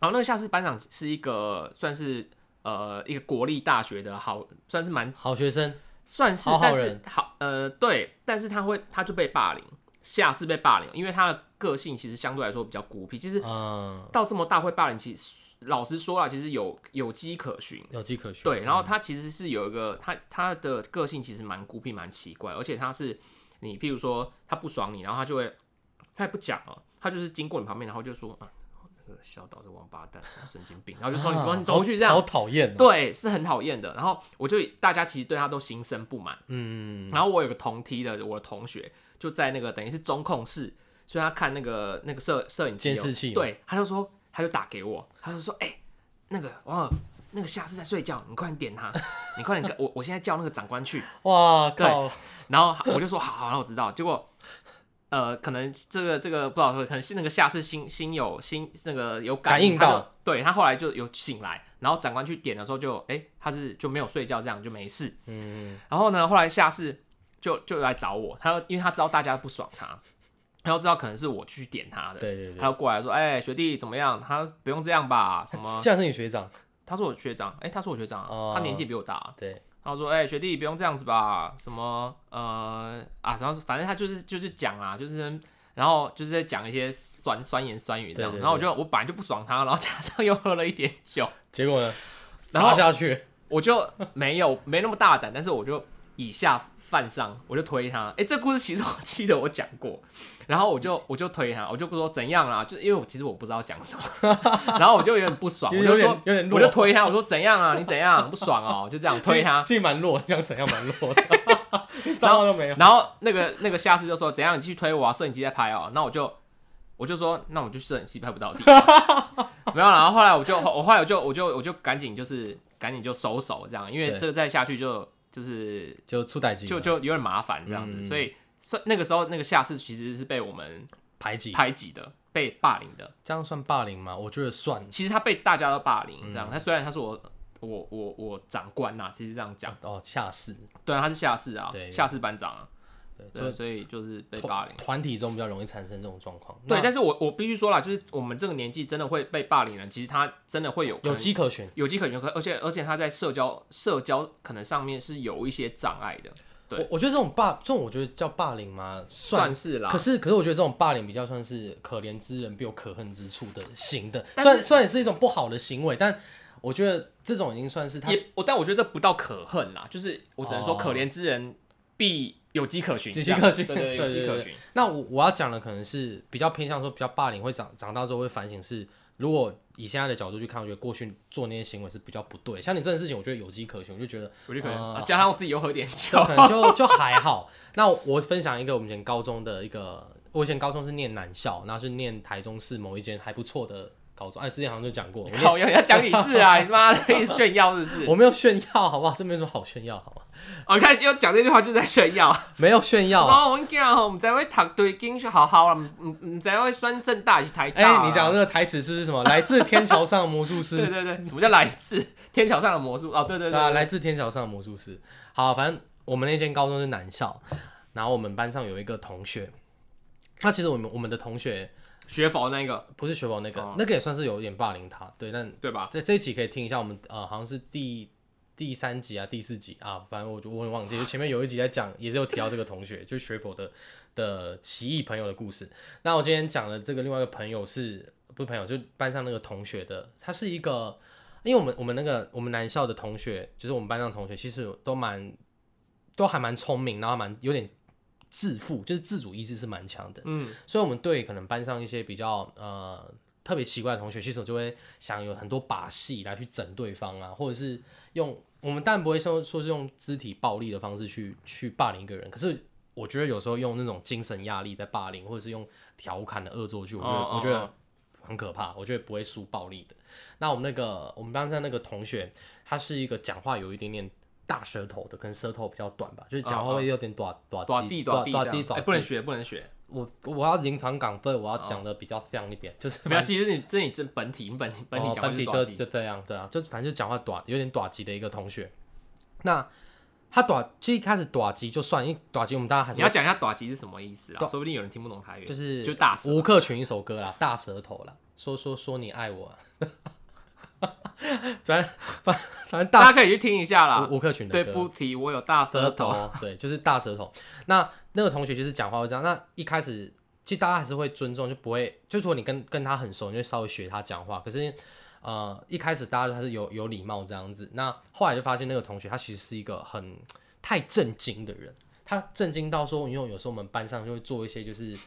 S2: 然后那个下士班长是一个算是呃一个国立大学的好，算是蛮
S1: 好学生，
S2: 算是，
S1: 好好
S2: 但是
S1: 人
S2: 好呃对，但是他会他就被霸凌，下士被霸凌，因为他的个性其实相对来说比较孤僻，其实
S1: 嗯，
S2: 到这么大会霸凌，其实老实说了，其实有有迹可循。
S1: 有迹可循。
S2: 对，然后他其实是有一个他他的个性其实蛮孤僻蛮奇怪，而且他是你譬如说他不爽你，然后他就会他也不讲哦，他就是经过你旁边，然后就说啊那个小岛的王八蛋什么神经病，然后就说你说你走过去这样
S1: 好
S2: 样，
S1: 讨厌哦。
S2: 对，是很讨厌的。然后我就大家其实对他都心生不满。
S1: 嗯，
S2: 然后我有个同梯的我的同学就在那个等于是中控室，所以他看那个那个摄摄影
S1: 监视器
S2: 对，他就说他就打给我，他就说哎、那个哇那个夏是在睡觉，你快点点他，你快点跟我我现在叫那个长官去，
S1: 哇
S2: 对
S1: 靠，
S2: 然后我就说好好，那我知道，结果。呃，可能这个这个不知道说，可能是那个下次心心有心那个有
S1: 感应到
S2: 对他后来就有醒来，然后长官去点的时候就哎、他是就没有睡觉，这样就没事，
S1: 嗯，
S2: 然后呢，后来下次就就来找我，他因为他知道大家不爽他，他就知道可能是我去点他的，
S1: 对对对
S2: 他，就过来说：“哎、学弟怎么样？他不用这样吧？什么
S1: 这样是你学长，？”
S2: 他是我学长，哎、他是我学长啊，
S1: 哦
S2: 他年纪比我大。
S1: 对，
S2: 他说：“哎、学弟不用这样子吧？什么呃啊，然后反正他就是就是讲啊，就是然后就是在讲一些酸酸言酸语这样。然后我就我本来就不爽他，然后加上又喝了一点酒，
S1: 结果呢，
S2: 然后
S1: 下去，
S2: 我就没有没那么大胆，但是我就以下犯上，我就推他。哎、这故事其实我记得我讲过，然后我就我就推他，我就说怎样啦，就因为我其实我不知道讲什么，然后我就有点不爽，我就说
S1: 有点弱
S2: 我就推他，我说怎样啊，你怎样不爽哦，就这样推他。
S1: 其实蛮弱，这样怎样蛮弱的，一招都没有。
S2: 然后那个那个下次就说怎样，你继续推我啊，摄影机在拍哦。那我就我就说，那我就摄影机拍不到地，没有啦。然后后来我就我后来我就我就我就赶紧就是赶紧就收手这样，因为
S1: 对
S2: 这个再下去就就是
S1: 就出歹机，
S2: 就就有点麻烦这样子，
S1: 嗯
S2: 所以所以那个时候那个下士其实是被我们
S1: 排挤，
S2: 排挤的，被霸凌的。
S1: 这样算霸凌吗？我觉得算。
S2: 其实他被大家都霸凌
S1: 嗯
S2: 这样，他虽然他是我我我我长官呐、其实这样讲，
S1: 哦，下士，
S2: 对啊，他是下士啊
S1: 对，
S2: 下士班长啊，
S1: 对，所以
S2: 所以就是被霸凌。
S1: 团体中比较容易产生这种状况。
S2: 对，但是我我必须说啦，就是我们这个年纪真的会被霸凌人，其实他真的会有
S1: 有机可循。
S2: 有机可循，可而且而且他在社交社交可能上面是有一些障碍的，对
S1: 我我觉得这种霸，这种我觉得叫霸凌吗？算
S2: 算是啦。
S1: 可是，可是我觉得这种霸凌比较算是可怜之人必有可恨之处的行的，虽然虽然也是一种不好的行为，但我觉得这种已经算是他
S2: 也我但我觉得这不到可恨啦，就是我只能说
S1: 哦
S2: 可怜之人必有迹可循，
S1: 有迹
S2: 这样
S1: 可循
S2: 对对，有
S1: 对对对
S2: 迹可循。
S1: 那我我要讲的可能是比较偏向说比较霸凌会长长大之后会反省是，如果以现在的角度去看，我觉得过去做那些行为是比较不对。像你这件事情，我觉得有迹可循，我就觉得
S2: 有迹可循，
S1: 呃
S2: 啊加上我自己又喝点酒
S1: 就，可能就 就还好。那我分享一个我们以前高中的一个，我以前高中是念男校，然后是念台中市某一间还不错的高中。哎，之前好像就讲过，我念
S2: 靠，要要讲你字啊，你他妈的一直炫耀是不是？
S1: 我没有炫耀，好不好？这没什么好炫耀，好吗？
S2: 哦，你看要讲这句话就是在炫耀。
S1: 没有炫耀。
S2: 哦，我讲吼，唔知会读对经是好好啦，唔唔唔知会选正大还是台
S1: 哎。你讲这个台词是什么？来自天桥上的魔术
S2: 对
S1: 师，
S2: 对对对，什么叫来自天桥上的魔术？哦，对对
S1: 对来自天桥上的魔术师。好，反正我们那间高中是男校，然后我们班上有一个同学，那其实我们我们的同学
S2: 学佛那个
S1: 不是学佛那个，
S2: 哦
S1: 那个也算是有点霸凌他，对，但
S2: 对吧？
S1: 在这一集可以听一下，我们呃好像是第第三集啊第四集啊，反正我就我也忘记，就 前面有一集在讲，也是有提到这个同学，就是学佛的的奇异朋友的故事。那我今天讲的这个另外一个朋友是不是朋友，就班上那个同学的，他是一个，因为我们我们那个我们男校的同学，就是我们班上的同学，其实都蛮都还蛮聪明，然后蛮有点自负，就是自主意识是蛮强的。
S2: 嗯，
S1: 所以我们对可能班上一些比较呃特别奇怪的同学，其实我就会想有很多把戏来去整对方啊，或者是用我们当然不会说说是用肢体暴力的方式去去霸凌一个人，可是我觉得有时候用那种精神压力在霸凌，或者是用调侃的恶作剧，我觉得、我觉得
S2: 哦
S1: 很可怕，我觉得不会输暴力的。那我们那个我们班上那个同学，他是一个讲话有一点点。大舌头的，可能舌头比较短吧，就是讲话会有点短短
S2: 短地短地
S1: 短
S2: 不能学，不能学。
S1: 我我要临场港分，我要讲的比较像一点，就是
S2: 没有，其实你这你这本体，你本体本体
S1: 本体
S2: 就
S1: 这样，对啊，就反正就讲话短，有点短级的一个同学。那他短，其实一开始短级就算，因为短级我们大家还是
S2: 你要讲一下短级是什么意思啊？说不定有人听不懂台语。
S1: 就是
S2: 就大
S1: 吴克群一首歌啦，大舌头啦，说说说你爱我、啊，反反反正大
S2: 大家可以去听一下啦。
S1: 吴吴克群的
S2: 对，不提我有大
S1: 舌
S2: 舌头。
S1: 对，就是大舌头。那那个同学就是讲话会这样。那一开始其实大家还是会尊重，就不会，就如果你跟跟他很熟，你就稍微学他讲话。可是呃，一开始大家都还是有有礼貌这样子。那后来就发现那个同学他其实是一个很太震惊的人，他震惊到说，因为有时候我们班上就会做一些就是。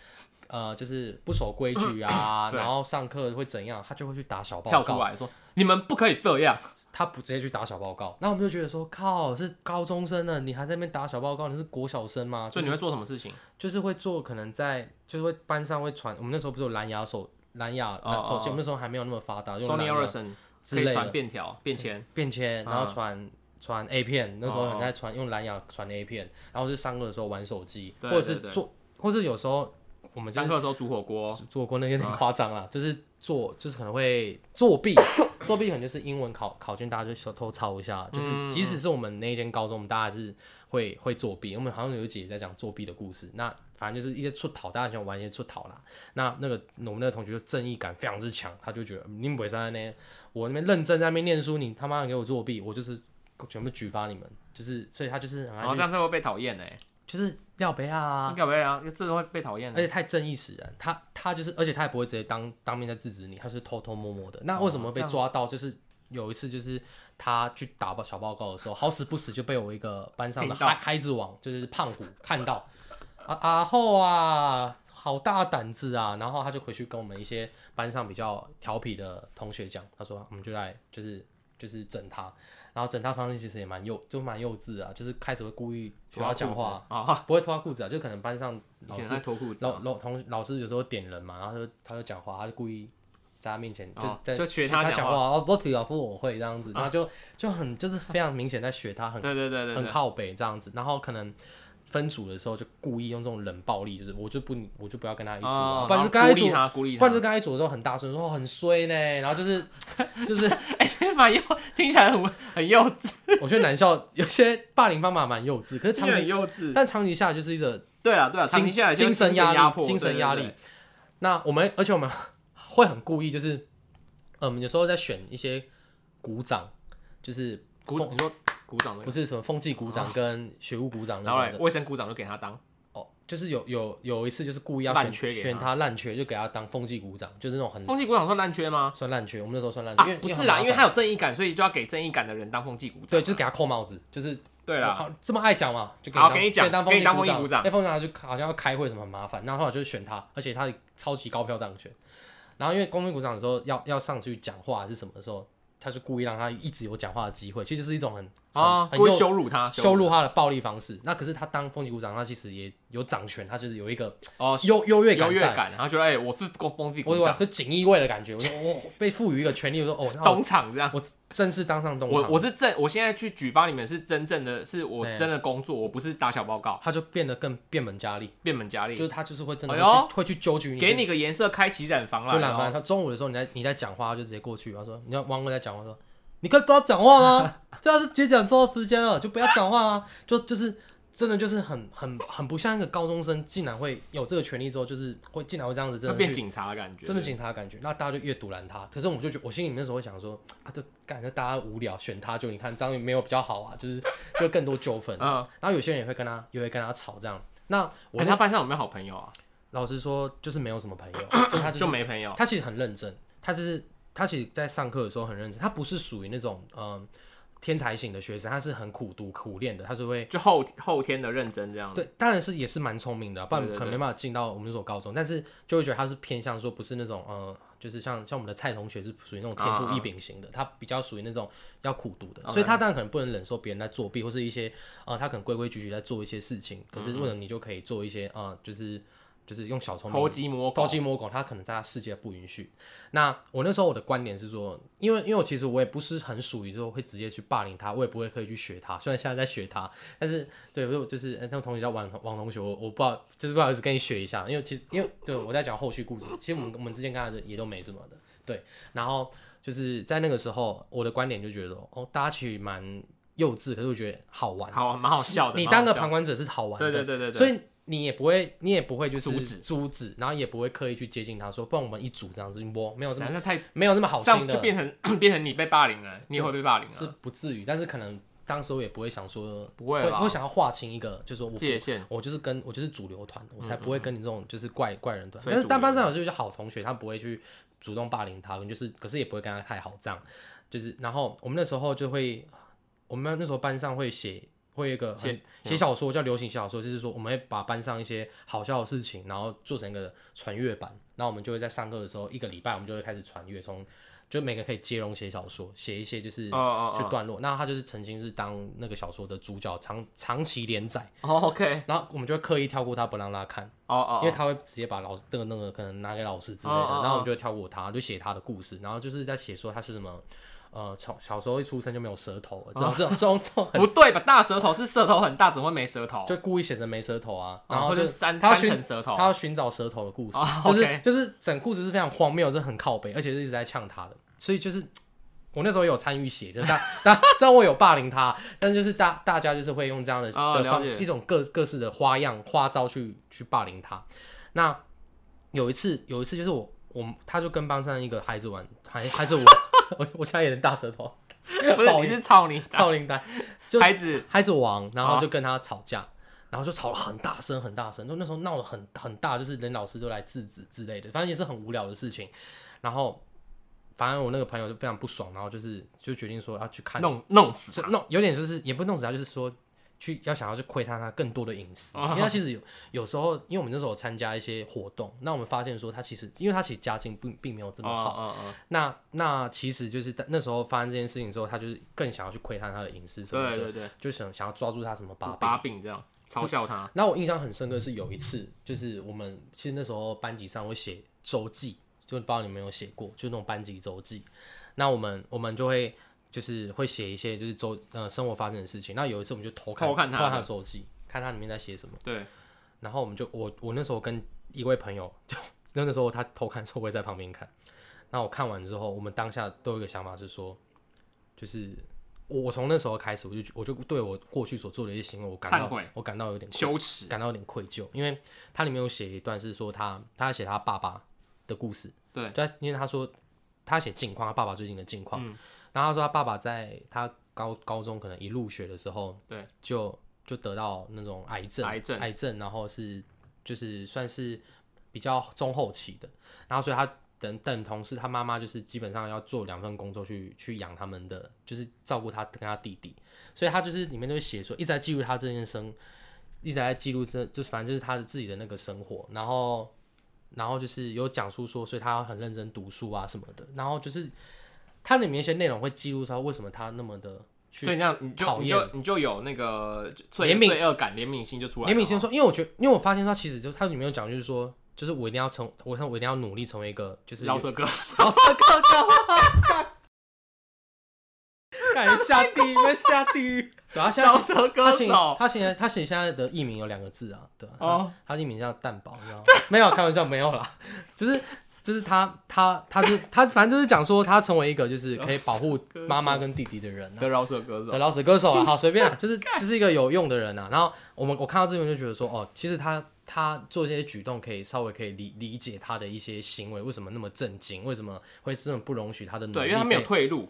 S1: 呃，就是不守规矩啊，
S2: 对
S1: 然后上课会怎样，他就会去打小报告
S2: 跳
S1: 告。
S2: 出来说：“你们不可以这样。
S1: 他不直接去打小报告，那我们就觉得说，靠，是高中生呢，你还在那边打小报告，你是国小生吗？”
S2: 所以你会做什么事情？
S1: 就是会做，可能在就是会班上会传，我们那时候不是有蓝牙手蓝牙
S2: 哦
S1: 手机，
S2: 哦
S1: 我们那时候还没有那么发达，用
S2: Sony Ericsson 可以传
S1: 之类的
S2: 便条、便签。
S1: 便签，然后
S2: 嗯
S1: 传传 A 片，那时候
S2: 哦
S1: 很在传用蓝牙传 A 片，然后是上课的时候玩手机，
S2: 对
S1: 或者是做，或是有时候我们就是
S2: 上课的时候煮火锅，
S1: 煮火锅那个有点夸张啦，就是做就是可能会作弊，作弊可能就是英文考考卷大家就小偷抄一下，就是
S2: 嗯
S1: 即使是我们那一间高中，我们大家还是会会作弊。我们好像有一集也在讲作弊的故事，那反正就是一些出逃，大家喜欢玩一些出逃啦。那那个我们那个同学就正义感非常之强，他就觉得你们不会在那边，我那边认真在那边念书，你他妈的给我作弊，我就是全部举发你们，就是所以他就是很
S2: 然后
S1: 爱去，
S2: 这样子会被讨厌哎。
S1: 就是廖北啊
S2: 这，个不啊，这都会被讨厌的。
S1: 而且太正义使然，他他就是，而且他也不会直接当当面在制止你，他是偷偷摸摸的。那为什么被抓到？就是有一次，就是他去打报小报告的时候，好死不死就被我一个班上的孩孩子王，就是胖虎看到，啊 啊后啊，好大胆子啊！然后他就回去跟我们一些班上比较调皮的同学讲，他说我们就来就是就是整他，然后整套方式其实也蛮幼，就蛮幼稚啊，就是开始会故意学他讲话。
S2: 啊，
S1: 不会脱他裤子啊，就可能班上老师
S2: 脱裤子
S1: 老老同老师有时候点人嘛，然后他就他就讲话，他就故意在他面前就是
S2: 哦
S1: 在
S2: 就学他
S1: 他
S2: 讲话
S1: 讲哦，我体老夫我会这样子，然后就就很就是非常明显在学他，很
S2: 对对对对对，
S1: 很靠北这样子，然后可能分组的时候就故意用这种冷暴力，就是我就不我就不要跟他一组啊，
S2: 哦
S1: 不然就跟
S2: 然后
S1: 他一组，不然就
S2: 他。
S1: 跟他一组的时候很大声说哦很衰呢，然后就是就 是
S2: 哎，这蛮幼，听起来很很幼稚，
S1: 我觉得男校有些霸凌方法蛮幼稚，可是长期
S2: 幼稚。
S1: 但长期下来就是一个
S2: 对啊对啊，长期下来
S1: 精神压力，精神压力。那我们，而且我们会很故意，就是，嗯有时候在选一些鼓掌，就是
S2: 鼓，你说鼓掌的，
S1: 不是什么风纪鼓掌跟学务鼓掌那
S2: 然后
S1: 种的。
S2: 卫生鼓掌就给他当，
S1: 哦，就是有有有一次就是故意要选
S2: 烂缺给他
S1: 选他烂缺，就给他当风纪鼓掌，就是那种很
S2: 风纪鼓掌算烂缺吗？
S1: 算烂缺。我们那时候算烂缺，因为，
S2: 啊不是啦，因为他有正义感，所以就要给正义感的人当风纪鼓掌。
S1: 对，就是给他扣帽子，就是
S2: 对啦，
S1: 好这么爱讲嘛，就给当
S2: 好给你讲
S1: 当
S2: 给你当
S1: 风纪
S2: 鼓掌
S1: 那风纪鼓掌就好像要开会什么很麻烦，然后后来就是选他，而且他超级高票当选。然后因为公民鼓掌的时候要要上去讲话还是什么的时候，他就故意让他一直有讲话的机会，其实就是一种很
S2: 啊，故意
S1: 很很幼
S2: 羞辱他，
S1: 羞辱他的暴力方式。那可是他当风纪股长，他其实也有掌权，他就是有一个
S2: 哦，
S1: 优优越
S2: 优
S1: 感优。
S2: 越感，然后觉得哎，我是公风纪鼓掌，
S1: 我有是锦衣卫的感觉，我说我 被赋予一个权利，我说哦，
S2: 东厂这样。
S1: 我正式当上东
S2: 我
S1: 厂，
S2: 我是正，我现在去举发你们是真正的，是我真的工作，我不是打小报告，
S1: 他就变得更变本加厉，
S2: 变本加厉。
S1: 就，是他就是会真的会去会去揪举你，
S2: 给你个颜色，开启染房了，
S1: 就
S2: 染房。
S1: 他中午的时候你在你在讲话，他就直接过去，他说你要汪哥在讲话，说你可以不要讲话吗？这样是节讲错时间了，就不要讲话啊！就就是真的就是很很很不像一个高中生，竟然会有这个权利之后，就是会竟然会这样子，真的
S2: 变警察的感觉，
S1: 真的警察的感觉，那大家就越堵拦他。可是我就觉得，我心里面那时候会想说啊，这感觉大家无聊，选他就你看张宇没有比较好啊，就是就更多纠纷。
S2: 嗯，
S1: 然后有些人也会跟他也会跟他吵这样。那我
S2: 哎，
S1: 那
S2: 他班上有没有好朋友啊？
S1: 老实说，就是没有什么朋友，就他就是
S2: 就没朋友，
S1: 他其实很认真，他就是他其实在上课的时候很认真，他不是属于那种嗯、天才型的学生，他是很苦读苦练的，他是会
S2: 就后后天的认真这样。
S1: 对，当然是也是蛮聪明的啊，不然可能没办法进到我们那所高中，但是就会觉得他是偏向说不是那种嗯，就是像像我们的蔡同学是属于那种天
S2: 啊
S1: 赋异禀型的，他比较属于那种要苦读的所以他当然可能不能忍受别人在作弊或是一些呃，他可能规规矩矩在做一些事情，可是为什么你就可以做一些呃，就是就是用小聪明
S2: 偷鸡摸狗
S1: 偷，鸡摸狗，他可能在他世界不允许。那我那时候我的观点是说，因为因为我其实我也不是很属于说会直接去霸凌他，我也不会刻意去学他。虽然现在在学他，但是对，我就是呃那个同学叫王王同学，我我不好，就是不好意思跟你学一下，因为其实因为对我在讲后续故事，其实我们我们之间跟他的也都没什么的，对。然后就是在那个时候，我的观点就觉得哦，大家其实蛮幼稚，可是我觉得好玩。
S2: 好玩蛮好笑的。
S1: 你当个旁观者是好玩的，
S2: 对对对对对
S1: 所以你也不会，你也不会就是
S2: 阻止
S1: 阻止，然后也不会刻意去接近他说，不然我们一组这样子，我没有这么
S2: 实在太
S1: 没有那么好
S2: 这
S1: 心的，
S2: 样就变成 变成你被霸凌了，你也会被霸凌了是，
S1: 不至于，但是可能当时我也不会想说，
S2: 不会吧
S1: 会会想要划清一个，就是说我
S2: 界限。
S1: 我就是跟我就是主流团，我才不会跟你这种就是怪怪人团。但是但班上有些就是好同学，他不会去主动霸凌他，就是可是也不会跟他太好这样。就是然后我们那时候就会，我们那时候班上会写。会有一个很
S2: 写
S1: 写小说叫流行小说，就是说我们会把班上一些好笑的事情，然后做成一个传阅版，然后我们就会在上课的时候一个礼拜，我们就会开始传阅，从就每个可以接龙写小说，写一些就是
S2: 哦哦哦
S1: 去段落。那他就是曾经是当那个小说的主角，长长期连载，
S2: 哦，OK，
S1: 然后我们就会刻意跳过他，不让他看，
S2: 哦哦，
S1: 因为他会直接把老师那个那个可能拿给老师之类的，然后我们就会跳过他，就写他的故事，然后就是在写说他是什么。呃，从小时候一出生就没有舌头了，这种这种这种这种
S2: 不对吧？大舌头是舌头很大，怎么会没舌头？
S1: 就故意写成没舌头啊，然
S2: 哦
S1: 后就
S2: 三三
S1: 他寻
S2: 舌头
S1: 他要寻找舌头的故事
S2: 哦，
S1: 就是就是整故事是非常荒谬，这很靠北，而且是一直在呛他的，所以就是我那时候有参与写，就是大大 知道我有霸凌他，但是就是大大家就是会用这样的一种各各式的花样花招去去霸凌他。那有一次有一次就是我我他就跟班上一个孩子玩，孩孩子玩，我 我现在有点大舌头，
S2: 不是你是操你
S1: 操林丹，就
S2: 孩子
S1: 孩子王，然
S2: 哦
S1: 后就跟他吵架，然后就吵了很大声很大声，就那时候闹得很很大，就是连老师都来制止之类的，反正也是很无聊的事情。然后反正我那个朋友就非常不爽，然后就是就决定说要去看，
S2: 弄弄死他，
S1: 弄有点就是也不弄死他，就是说。去要想要去窥探他更多的隐私，
S2: 哦。
S1: 因为他其实有有时候，因为我们那时候参加一些活动，那我们发现说他其实，因为他其实家境并并没有这么好，
S2: 哦哦
S1: 那那其实就是那时候发生这件事情之后，他就是更想要去窥探他的隐私什么的，
S2: 对对对，
S1: 就想想要抓住他什么把柄。
S2: 把柄这样嘲笑他，
S1: 那我印象很深刻是有一次，就是我们其实那时候班级上会写周记，就不知道你们有没有写过，就那种班级周记。那我们我们就会就是会写一些就是周呃生活发生的事情。那有一次我们就偷看
S2: 偷看他的。
S1: 偷看他的周记，看他里面在写什么。
S2: 对，
S1: 然后我们就我我那时候跟一位朋友，就那那时候他偷看的时候，我也在旁边看。那我看完之后，我们当下都有一个想法是说，就是我我从那时候开始，我就我就对我过去所做的一些行为，我感到我感到有点
S2: 羞耻，
S1: 感到有点愧疚，因为他里面有写一段是说他他写他爸爸的故事，
S2: 对，
S1: 就他因为他说他写近况，他爸爸最近的近况，
S2: 嗯
S1: 然后他说他爸爸在他高高中可能一入学的时候，
S2: 对，
S1: 就就得到那种癌症，
S2: 癌症。
S1: 癌症，然后是就是算是比较中后期的，然后所以他等等同事他妈妈就是基本上要做两份工作去去养他们的，就是照顾他跟他弟弟，所以他就是里面都会写说一直在记录他这件生，一直在记录这就反正就是他的自己的那个生活，然后然后就是有讲述说，所以他很认真读书啊什么的，然后就是它里面一些内容会记录说为什么他那么的去
S2: 所以这样你就
S1: 讨厌。
S2: 你就你就有那个罪
S1: 怜悯。
S2: 罪恶感、怜悯心就出来。
S1: 怜悯心说，因为我觉得，因为我发现他其实就他里面有讲，就是说，就是我一定要成，我看我一定要努力成为一个，就是
S2: 饶舌歌，
S1: 老师哥哥，感觉下地狱，被下地狱。对啊，现在
S2: 饶舌
S1: 他
S2: 歌
S1: 写
S2: 手，
S1: 他写他写现在的艺名有两个字啊，对啊，
S2: 哦。
S1: 他他艺名叫蛋宝，你知道吗？没有开玩笑，没有啦，就是就是他他他是他反正就是讲说他成为一个就是可以保护妈妈跟弟弟的人啊，
S2: 的饶舌歌手，
S1: 的饶舌歌手啊，好随便啊，就是就是一个有用的人啊。然后我们我看到这边就觉得说，哦，其实他他做这些举动可以稍微可以理理解他的一些行为为什么那么震惊，为什么会这么不容许他的努力
S2: 对，因为他没有退路，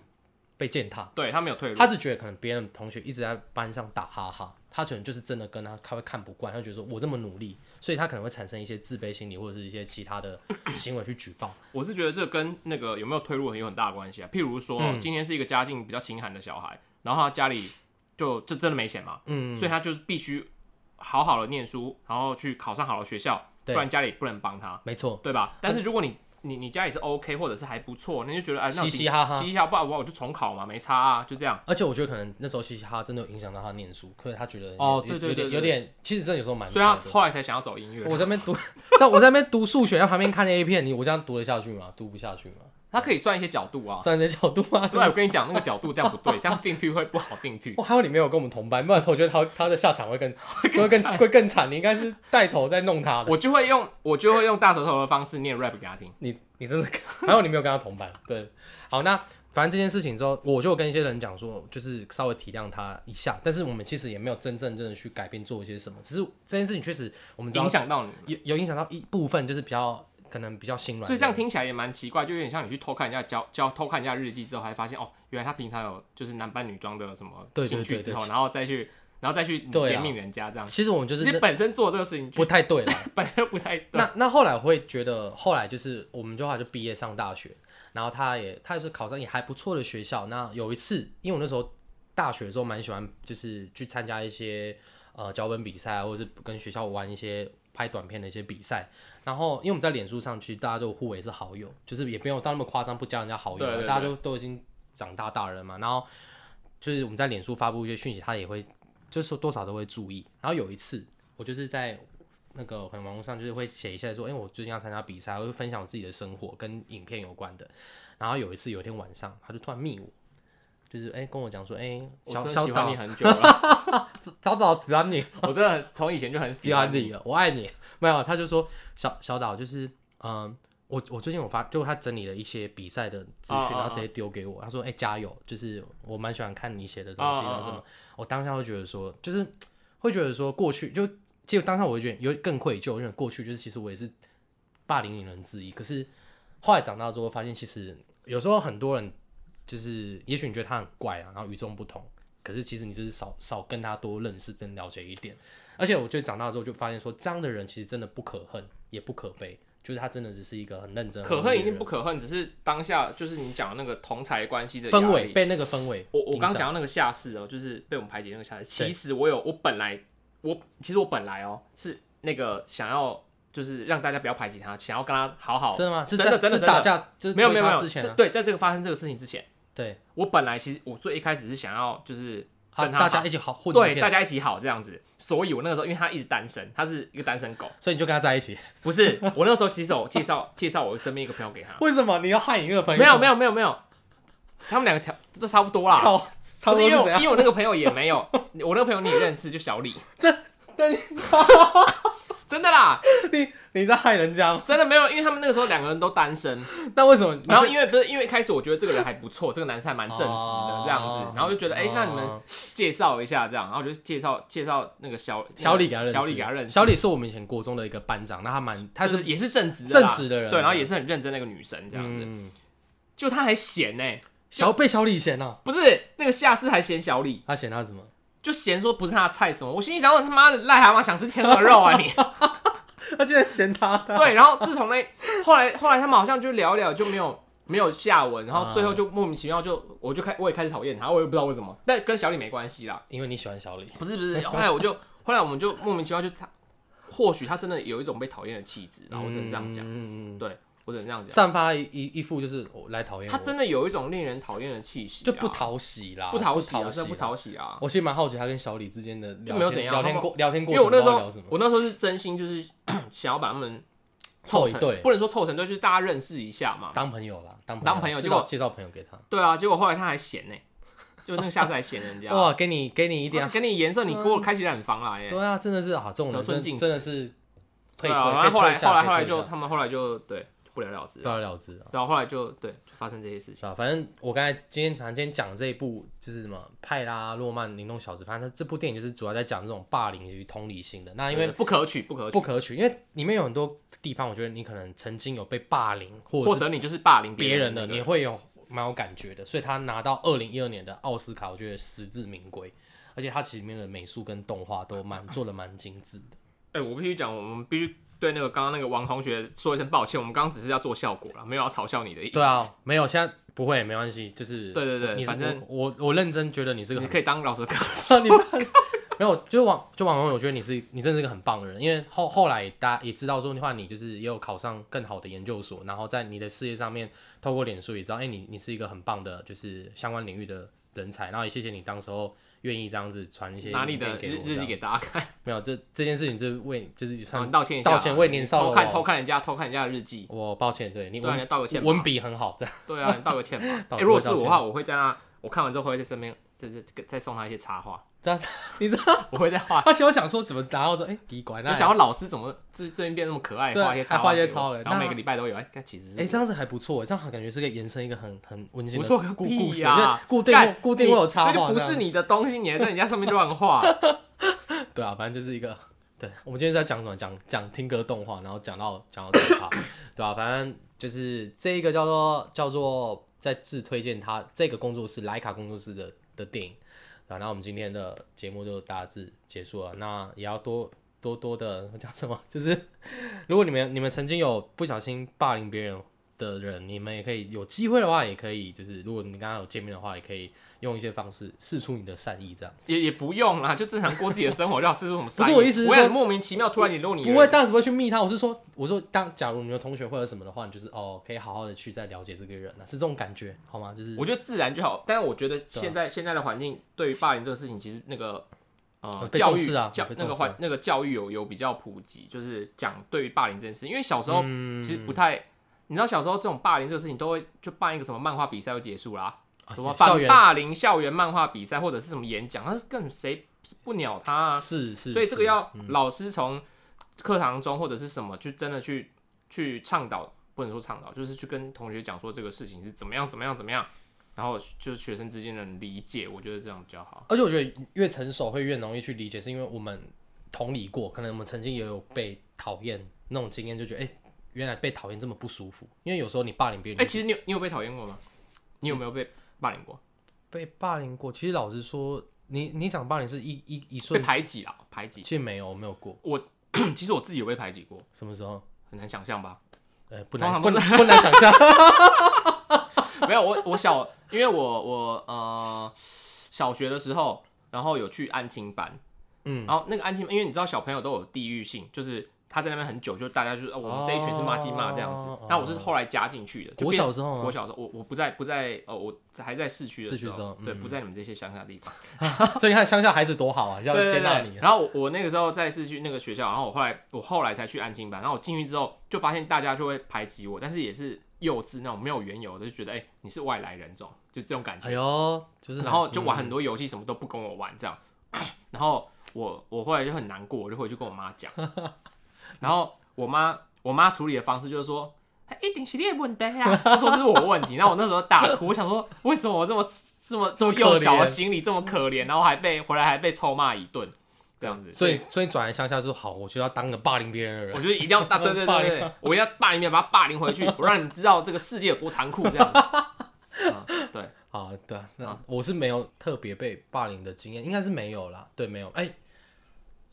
S1: 被践踏。
S2: 对他没有退路，
S1: 他是觉得可能别人同学一直在班上打哈哈，他可能就是真的跟他他会看不惯，他觉得说我这么努力，所以他可能会产生一些自卑心理或者是一些其他的 行为去举报。
S2: 我是觉得这跟那个有没有退路很有很大的关系啊。譬如说，
S1: 嗯
S2: 今天是一个家境比较清寒的小孩，然后他家里就这真的没钱嘛，
S1: 嗯，
S2: 所以他就是必须好好的念书，然后去考上好的学校，不然家里不能帮他，
S1: 没错，
S2: 对吧？但是如果你你你家里是 OK 或者是还不错，那你就觉得哎，那
S1: 嘻嘻哈哈
S2: 嘻嘻哈哈，不然我我就重考嘛，没差啊，就这样。
S1: 而且我觉得可能那时候嘻嘻哈哈真的有影响到他念书，可是他觉得
S2: 哦对对对
S1: 有点，其实真的有时候蛮
S2: 所以他。后来才想要走音乐。
S1: 我在那边读，在我在那边读数学，在旁边看 A 片，你我这样读得下去吗？读不下去吗？
S2: 他可以算一些角度啊。
S1: 算一些角度吗？
S2: 对，我跟你讲，那个角度这样不对，这样定句会不好定句。
S1: 我还有你没有跟我们同班，不然我觉得他他的下场会更会更会更惨。你应该是带头在弄他的。
S2: 我就会用我就会用大舌头的方式念 rap 给他听。
S1: 你你真是，还有你没有跟他同班。对，好，那反正这件事情之后，我就跟一些人讲说，就是稍微体谅他一下，但是我们其实也没有真正真的去改变做一些什么，只是这件事情确实我们
S2: 影响到你。
S1: 有有影响到一部分，就是比较可能比较心软，
S2: 所以这样听起来也蛮奇怪，就有点像你去偷看人家交交偷看人家日记之后，还发现哦，原来他平常有就是男扮女装的什么兴趣之后，然后再去然后再去怜悯人家这样。
S1: 其实我们就是
S2: 你本身做这个事情
S1: 不太对了。
S2: 本身不太对。
S1: 那那后来我会觉得，后来就是我们就后来就毕业上大学，然后他也他也是考上也还不错的学校。那有一次，因为我那时候大学的时候蛮喜欢，就是去参加一些呃脚本比赛啊，或者是跟学校玩一些拍短片的一些比赛。然后因为我们在脸书上去，大家都互为是好友，就是也没有到那么夸张，不加人家好友大家都都已经长大大人嘛。然后就是我们在脸书发布一些讯息，他也会就是说多少都会注意。然后有一次，我就是在那个可能网络上就是会写一下说，哎、我最近要参加比赛，我会分享我自己的生活跟影片有关的。然后有一次有一天晚上，他就突然密我，就是哎、跟我讲说，哎、小小岛
S2: 喜欢你很久了，
S1: 小岛喜欢你，
S2: 我真的从以前就很
S1: 喜欢你了，我爱你。没有，他就说小小岛就是嗯。我我最近我发，就他整理了一些比赛的资讯，然后直接丢给我。他说：“哎、加油！就是我蛮喜欢看你写的东西，然后什么。
S2: 哦
S1: 我当下会觉得说，就是会觉得说过去就，就当下我会觉得有更愧疚，因为过去就是其实我也是霸凌人之一。可是后来长大之后，发现其实有时候很多人就是，也许你觉得他很怪啊，然后与众不同，可是其实你就是少少跟他多认识跟了解一点。而且我觉得长大之后就发现说，这样的人其实真的不可恨，也不可悲，就是他真的只是一个很认真、
S2: 可恨一定不
S1: 可
S2: 可恨，只是当下就是你讲的那个同才关系的
S1: 氛围被那个氛围。
S2: 我我刚讲到那个下士哦，就是被我们排挤那个下士。其实我有，我本来我其实我本来哦是那个想要就是让大家不要排挤他，想要跟他好好。
S1: 真的吗？是
S2: 真
S1: 在
S2: 的真的真的
S1: 打架，就是
S2: 没有没有没有，
S1: 之前啊，
S2: 对，在这个发生这个事情之前，
S1: 对，
S2: 我本来其实我最一开始是想要就是跟他
S1: 大家一起好混
S2: 对大家一起好这样子，所以我那个时候因为他一直单身，他是一个单身狗，
S1: 所以你就跟他在一起。
S2: 不是我那时候其实我介绍介绍我身边一个朋友给他，
S1: 为什么你要害你那个朋友？
S2: 没有没有没有没有，他们两个条都差不多啦。
S1: 靠，差
S2: 不是因为？因为我那个朋友也没有，我那个朋友你也认识，就小李。
S1: 这那你
S2: 真的啦，
S1: 你你在害人家吗？
S2: 真的没有，因为他们那个时候两个人都单身，
S1: 那为什么？
S2: 然后因为不是因为一开始我觉得这个人还不错，这个男生还蛮正直的
S1: 哦。
S2: 这样子，然后就觉得哎、那你们
S1: 哦。
S2: 介绍一下这样，然后就介绍介绍那个小
S1: 小李给他认识，
S2: 小李给他认识，
S1: 小李是我们以前国中的一个班长，那他蛮他
S2: 是是也是正直的
S1: 正直的人
S2: 对，然后也是很认真那个女生这样子，
S1: 嗯，
S2: 就他还嫌呢、
S1: 小被小李嫌呢，
S2: 不是那个下次还嫌小李，
S1: 他嫌他什么？
S2: 就嫌说不是他的菜什么，我心里想说他妈的癞蛤蟆想吃天鹅肉啊你。
S1: 他居然嫌他的，
S2: 对，然后自从那后来后来他们好像就聊一聊就没有没有下文，然后最后就莫名其妙就我就开我也开始讨厌他，我也不知道为什么，但跟小李没关系啦，
S1: 因为你喜欢小李，
S2: 不是不是，后来我就后来我们就莫名其妙就差，或许他真的有一种被讨厌的气质，然后我只能这样讲，
S1: 嗯嗯嗯，
S2: 对我只能这样讲，
S1: 散发一一一副就是我来讨厌我，
S2: 他真的有一种令人讨厌的气息啊，
S1: 就不讨喜啦，
S2: 不讨喜啊，
S1: 讨喜啦。
S2: 真的不讨喜啊。
S1: 我其实蛮好奇他跟小李之间的聊天
S2: 就没有怎样
S1: 聊天过聊天过
S2: 因为我那时候我那时候是真心就是想要把他们成
S1: 凑一对。
S2: 不能说凑成队，就是大家认识一下嘛。
S1: 当朋友啦，当
S2: 当朋友结果
S1: 介绍介绍朋友给他，
S2: 对啊，结果后来他还嫌呢、就那个下次还嫌人家。
S1: 哇，给你给你一点，
S2: 给你颜色，你给我开启染房来耶！
S1: 对啊，真的是啊，这种人真
S2: 进尺。
S1: 真的是退退，
S2: 啊，然后后来
S1: 退下
S2: 后来后来就他们后来就对不了了之
S1: 不，了了之啊。
S2: 然后后来就对就发生这些事情。
S1: 啊？反正我刚才今天常今天讲这一部就是什么派拉、诺曼、灵动小子，反正这部电影就是主要在讲这种霸凌与同理心的。那因为
S2: 不可取，不可取，
S1: 不可取，因为里面有很多地方，我觉得你可能曾经有被霸凌，或者
S2: 或者你就是霸凌
S1: 别人的，
S2: 的，
S1: 你会有蛮有感觉的。所以他拿到二零一二年的奥斯卡，我觉得实至名归。而且他其实里面的美术跟动画都蛮做的蛮精致的。
S2: 哎，我必须讲，我们必须对那个刚刚那个王同学说一声抱歉，我们刚刚只是要做效果了，没有要嘲笑你的意思。
S1: 对啊，没有，现在不会，没关系，就是
S2: 对对对
S1: 你
S2: 反正
S1: 我我我认真觉得你是个
S2: 你可以当老师的歌手。
S1: 你没有，就是王就王宏，我觉得你是你真的是个很棒的人，因为后后来大家也知道说，的话你就是也有考上更好的研究所，然后在你的事业上面，透过脸书也知道，哎、你你是一个很棒的，就是相关领域的人才，然后也谢谢你当时候愿意这样子传一些哪里
S2: 的日日记给大家看，
S1: 没有这这件事情就是为就是
S2: 道歉一下啊，
S1: 道歉为年少
S2: 偷看偷看人家偷看人家的日记，
S1: 我抱歉，对你
S2: 对啊，你
S1: 文
S2: 道个歉。
S1: 文笔很好，这样
S2: 对啊，你道个歉吧。哎，如果是我的话，我会在那，我看完之后会在身边再再再再送他一些插画，
S1: 这样子，你知道，
S2: 我会再画。
S1: 他想想说怎么拿到说，哎，奇怪，那
S2: 我想要老师怎么最最近变那么可爱，
S1: 对
S2: 画一些插
S1: 画一些插画
S2: 然后每
S1: 那
S2: 个礼拜都有。哎，但其实是
S1: 哎，这样子还不错，这样感觉是可以延伸一个很很温馨的
S2: 不错个
S1: 故故！固定固定会有插画，
S2: 那就不是你的东西，你还在人家上面乱画。
S1: 对啊，反正就是一个，对我们今天在讲什么？讲讲听歌动画，然后讲到讲到这一趴，对吧、反正就是这一个叫做叫做在自推荐他这个工作室莱卡工作室的的电影，啊，那我们今天的节目就大致结束了，那也要多多多的 讲什么？就是 如果你们你们曾经有不小心霸凌别人的人，你们也可以有机会的话，也可以就是如果你刚刚有见面的话，也可以用一些方式试出你的善意，这样。
S2: 也也不用啦，就正常过自己的生活，就好试出什么善意。
S1: 不是我意思是
S2: 我也
S1: 说
S2: 莫名其妙突然联络你，
S1: 不会，当然不会去密他。我是说，我说当假如你的同学或者什么的话，你就是哦，可以好好的去再了解这个人啊，是这种感觉，好吗？就是
S2: 我觉得自然就好。但是我觉得现在现在的环境对于霸凌这个事情，其实那个呃教育
S1: 啊
S2: 教那个环那个教育有有比较普及，就是讲对于霸凌这件事，因为小时候
S1: 嗯
S2: 其实不太。你知道小时候这种霸凌这个事情，都会就办一个什么漫画比赛就结束啦、什么反霸凌校园漫画比赛，或者是什么演讲，那是更谁不鸟他啊？
S1: 是是，
S2: 所以这个
S1: 是
S2: 要老师从课堂中或者是什么，去真的去去倡导，不能说倡导，就是去跟同学讲说这个事情是怎么样怎么样怎么样，然后就是学生之间的理解，我觉得这样比较好。
S1: 而且我觉得越成熟会越容易去理解，是因为我们同理过，可能我们曾经也有被讨厌那种经验，就觉得哎、原来被讨厌这么不舒服。因为有时候你霸凌别人，
S2: 哎、其实你有你有被讨厌过吗？你有没有被霸凌过？
S1: 被霸凌过，其实老实说，你你讲霸凌是一一一
S2: 被，排挤啦，排挤。
S1: 其实没有，我没有过，我
S2: 其实我自己有被排挤过，
S1: 什么时候？
S2: 很难想象吧？
S1: 呃，不难不不难想象。
S2: 没有，我我小，因为我我呃小学的时候，然后有去安亲班，
S1: 嗯，
S2: 然后那个安亲班，因为你知道小朋友都有地域性，就是他在那边很久，就大家就是、哦、我们这一群是骂鸡骂这样子
S1: 哦。
S2: 那、我是后来加进去的，我
S1: 小时候
S2: 我小的时候，我我不在不在哦我还在市区的时候，对，不在你们这些乡下地方。
S1: 所以你看乡下孩子多好啊，要 接纳你。
S2: 然后我我那个时候在市区那个学校，然后我后来我后来才去安亲班，然后我进去之后就发现大家就会排挤我，但是也是幼稚那种没有缘由的，就觉得哎、你是外来人种，就这种感觉
S1: 哎。呦，就是
S2: 然后就玩
S1: 嗯
S2: 很多游戏，什么都不跟我玩这样。然后我我后来就很难过，我就回去跟我妈讲。然后我妈我妈处理的方式就是说，哎一定是你的问题啊，她说这是我问题。然后我那时候大哭，我想说为什么我这么这么这么幼小的心理这么可怜，然后还被回来还被臭骂一顿这样子。
S1: 所以所以你转来乡下就好，我就要当个霸凌别人的人
S2: 我。觉得一定要当对对
S1: 霸凌
S2: 对对，我一定要霸凌别人，把他霸凌回去，我让你们知道这个世界有多残酷这样子。啊对，
S1: 啊，对啊，那
S2: 啊
S1: 我是没有特别被霸凌的经验，应该是没有啦。对，没有。哎、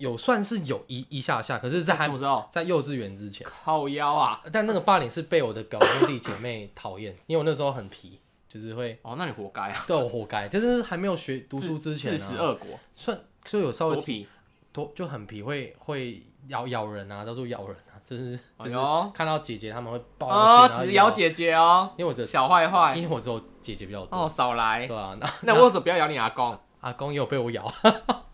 S1: 有算是有一一下下，可是在还
S2: 什么时候？
S1: 在幼稚园之前，
S2: 靠腰啊！
S1: 但那个霸凌是被我的表兄弟姐妹讨厌，因为我那时候很皮，就是会
S2: 哦，那你活该啊！
S1: 对我活该，就是还没有学读书之前啊，
S2: 四十二国
S1: 算就有稍微
S2: 多皮，
S1: 多就很皮，会会咬咬人啊，到处咬人啊，就是就是
S2: 哎呦
S1: 看到姐姐他们会抱
S2: 哦，只咬，姐姐哦，
S1: 因为我的
S2: 小坏坏
S1: 因为我只有姐姐比较多，
S2: 哦，少来。
S1: 对啊，那
S2: 那我为什么不要咬你阿公？
S1: 阿公也有被我咬，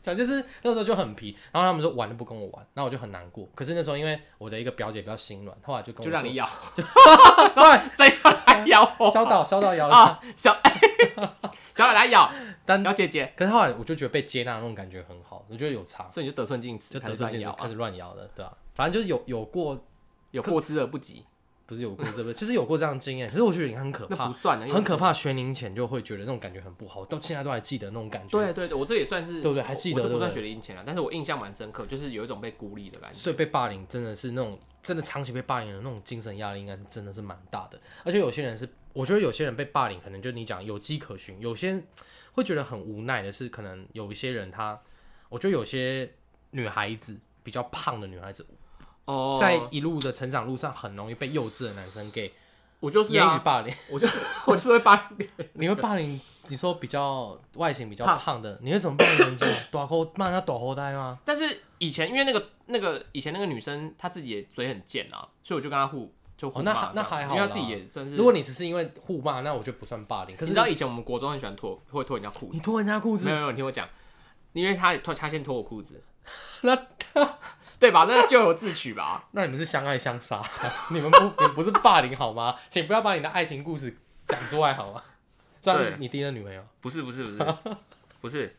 S1: 讲就是那时候就很皮，然后他们说玩都不跟我玩，然后我就很难过。可是那时候因为我的一个表姐比较心软，后来就跟我
S2: 就让你咬，
S1: 对，
S2: 再要来咬我
S1: 小岛小岛咬了，
S2: 啊！小 小奶来咬，
S1: 但
S2: 咬姐姐，
S1: 可是后来我就觉得被接纳那种感觉很好，我觉得有差，
S2: 所以你就得寸进尺，
S1: 就
S2: 开
S1: 得寸进尺，开始乱咬了，对吧、反正就是有有过，
S2: 有过之而不及，
S1: 不是有过这个，就是有过这样的经验。可是我觉得你很可怕
S2: 那不，算的，
S1: 很可。怕。学龄前就会觉得那种感觉很不好，到现在都还记得那种感觉。
S2: 对对对，我这也算是
S1: 对不对还记得
S2: 我这不算学龄前啊，但是我印象蛮深刻，就是有一种被孤立的感觉。
S1: 所以被霸凌真的是那种真的长期被霸凌的那种精神压力，应该是真的是蛮大的。而且有些人是，我觉得有些人被霸凌，可能就你讲有迹可循；有些会觉得很无奈的是，可能有一些人他，我觉得有些女孩子比较胖的女孩子，
S2: 哦，
S1: 在一路的成长路上，很容易被幼稚的男生给
S2: 我就是
S1: 言语
S2: 啊，
S1: 霸凌。
S2: 我就 我就是会霸凌别人。
S1: 你会霸凌？你说比较外形比较
S2: 胖
S1: 胖的，你会怎么霸凌人家？短后骂人家短后呆吗？
S2: 但是以前因为那个那个以前那个女生她自己也嘴很贱啊，所以我就跟她互就互
S1: 哦那
S2: 骂这样
S1: 那还好
S2: 因为她自己也算是。
S1: 如果你只是因为互骂，那我就不算霸凌。可是
S2: 你知道以前我们国中很喜欢脱会脱人家裤子，
S1: 你脱人家裤子
S2: 没有，没有，你听我讲，因为她脱她先脱我裤子，
S1: 那
S2: 对吧？那咎由自取吧。
S1: 那你们是相爱相杀，你们不你们不是霸凌好吗？请不要把你的爱情故事讲出来好吗？虽然是你第一任女朋友，
S2: 不是不是不 是，
S4: 不是，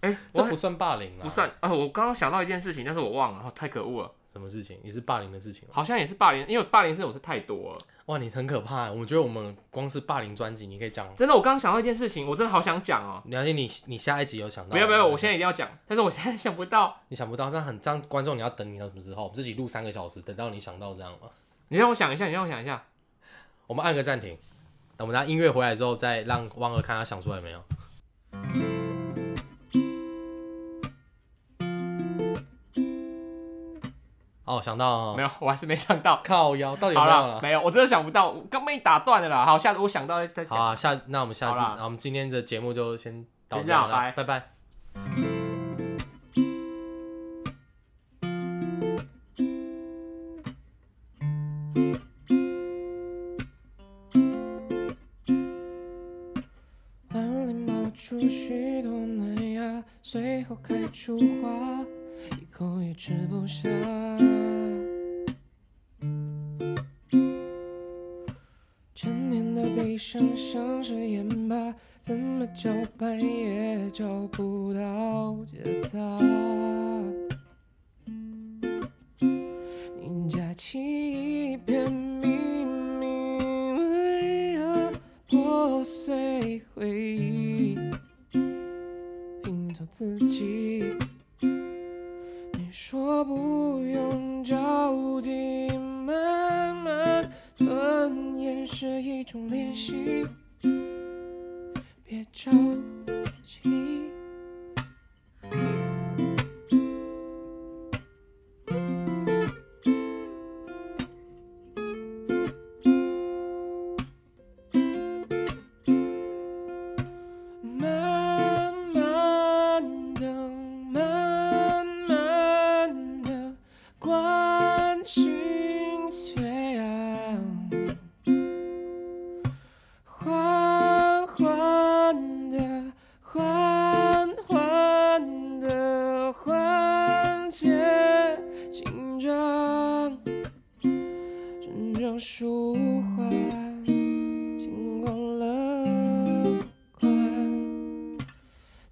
S4: 哎、
S1: 这不算霸凌啊，
S4: 不算啊、我刚刚想到一件事情，但是我忘了，哦太可恶了，
S1: 什么事情，也是霸凌的事情吗。
S4: 好像也是霸凌，因为霸凌这种事太多了。
S1: 哇，你很可怕。我觉得我们光是霸凌专辑，你可以讲。
S4: 真的，我刚刚想到一件事情，我真的好想讲哦。
S1: 梁静，你你下一集有想到吗？
S4: 没有没有，我现在一定要讲，但是我现在想不到。
S1: 你想不到，那很这样，观众你要等你到什么时候？我们自己录三个小时，等到你想到这样吗？
S4: 你让我想一下，你让我想一下。
S1: 我们按个暂停，等我们拿音乐回来之后，再让汪哥看他想出来没有。哦，想到有，
S4: 没有，我还是没想到。
S1: 靠腰，到底有
S4: 好
S1: 没有了，？
S4: 了没有，我真的想不到，我刚被你打断了啦。好，下次我想到再再讲。
S1: 好啊，下那我们下次，那我们今天的节目就先到
S4: 先
S1: 这样了，拜拜。
S2: 碗里冒出许多嫩芽，随后开出花，一口也吃不下。陈年的悲伤像是盐巴，怎么搅拌也找不到解答。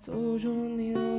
S2: 走出你的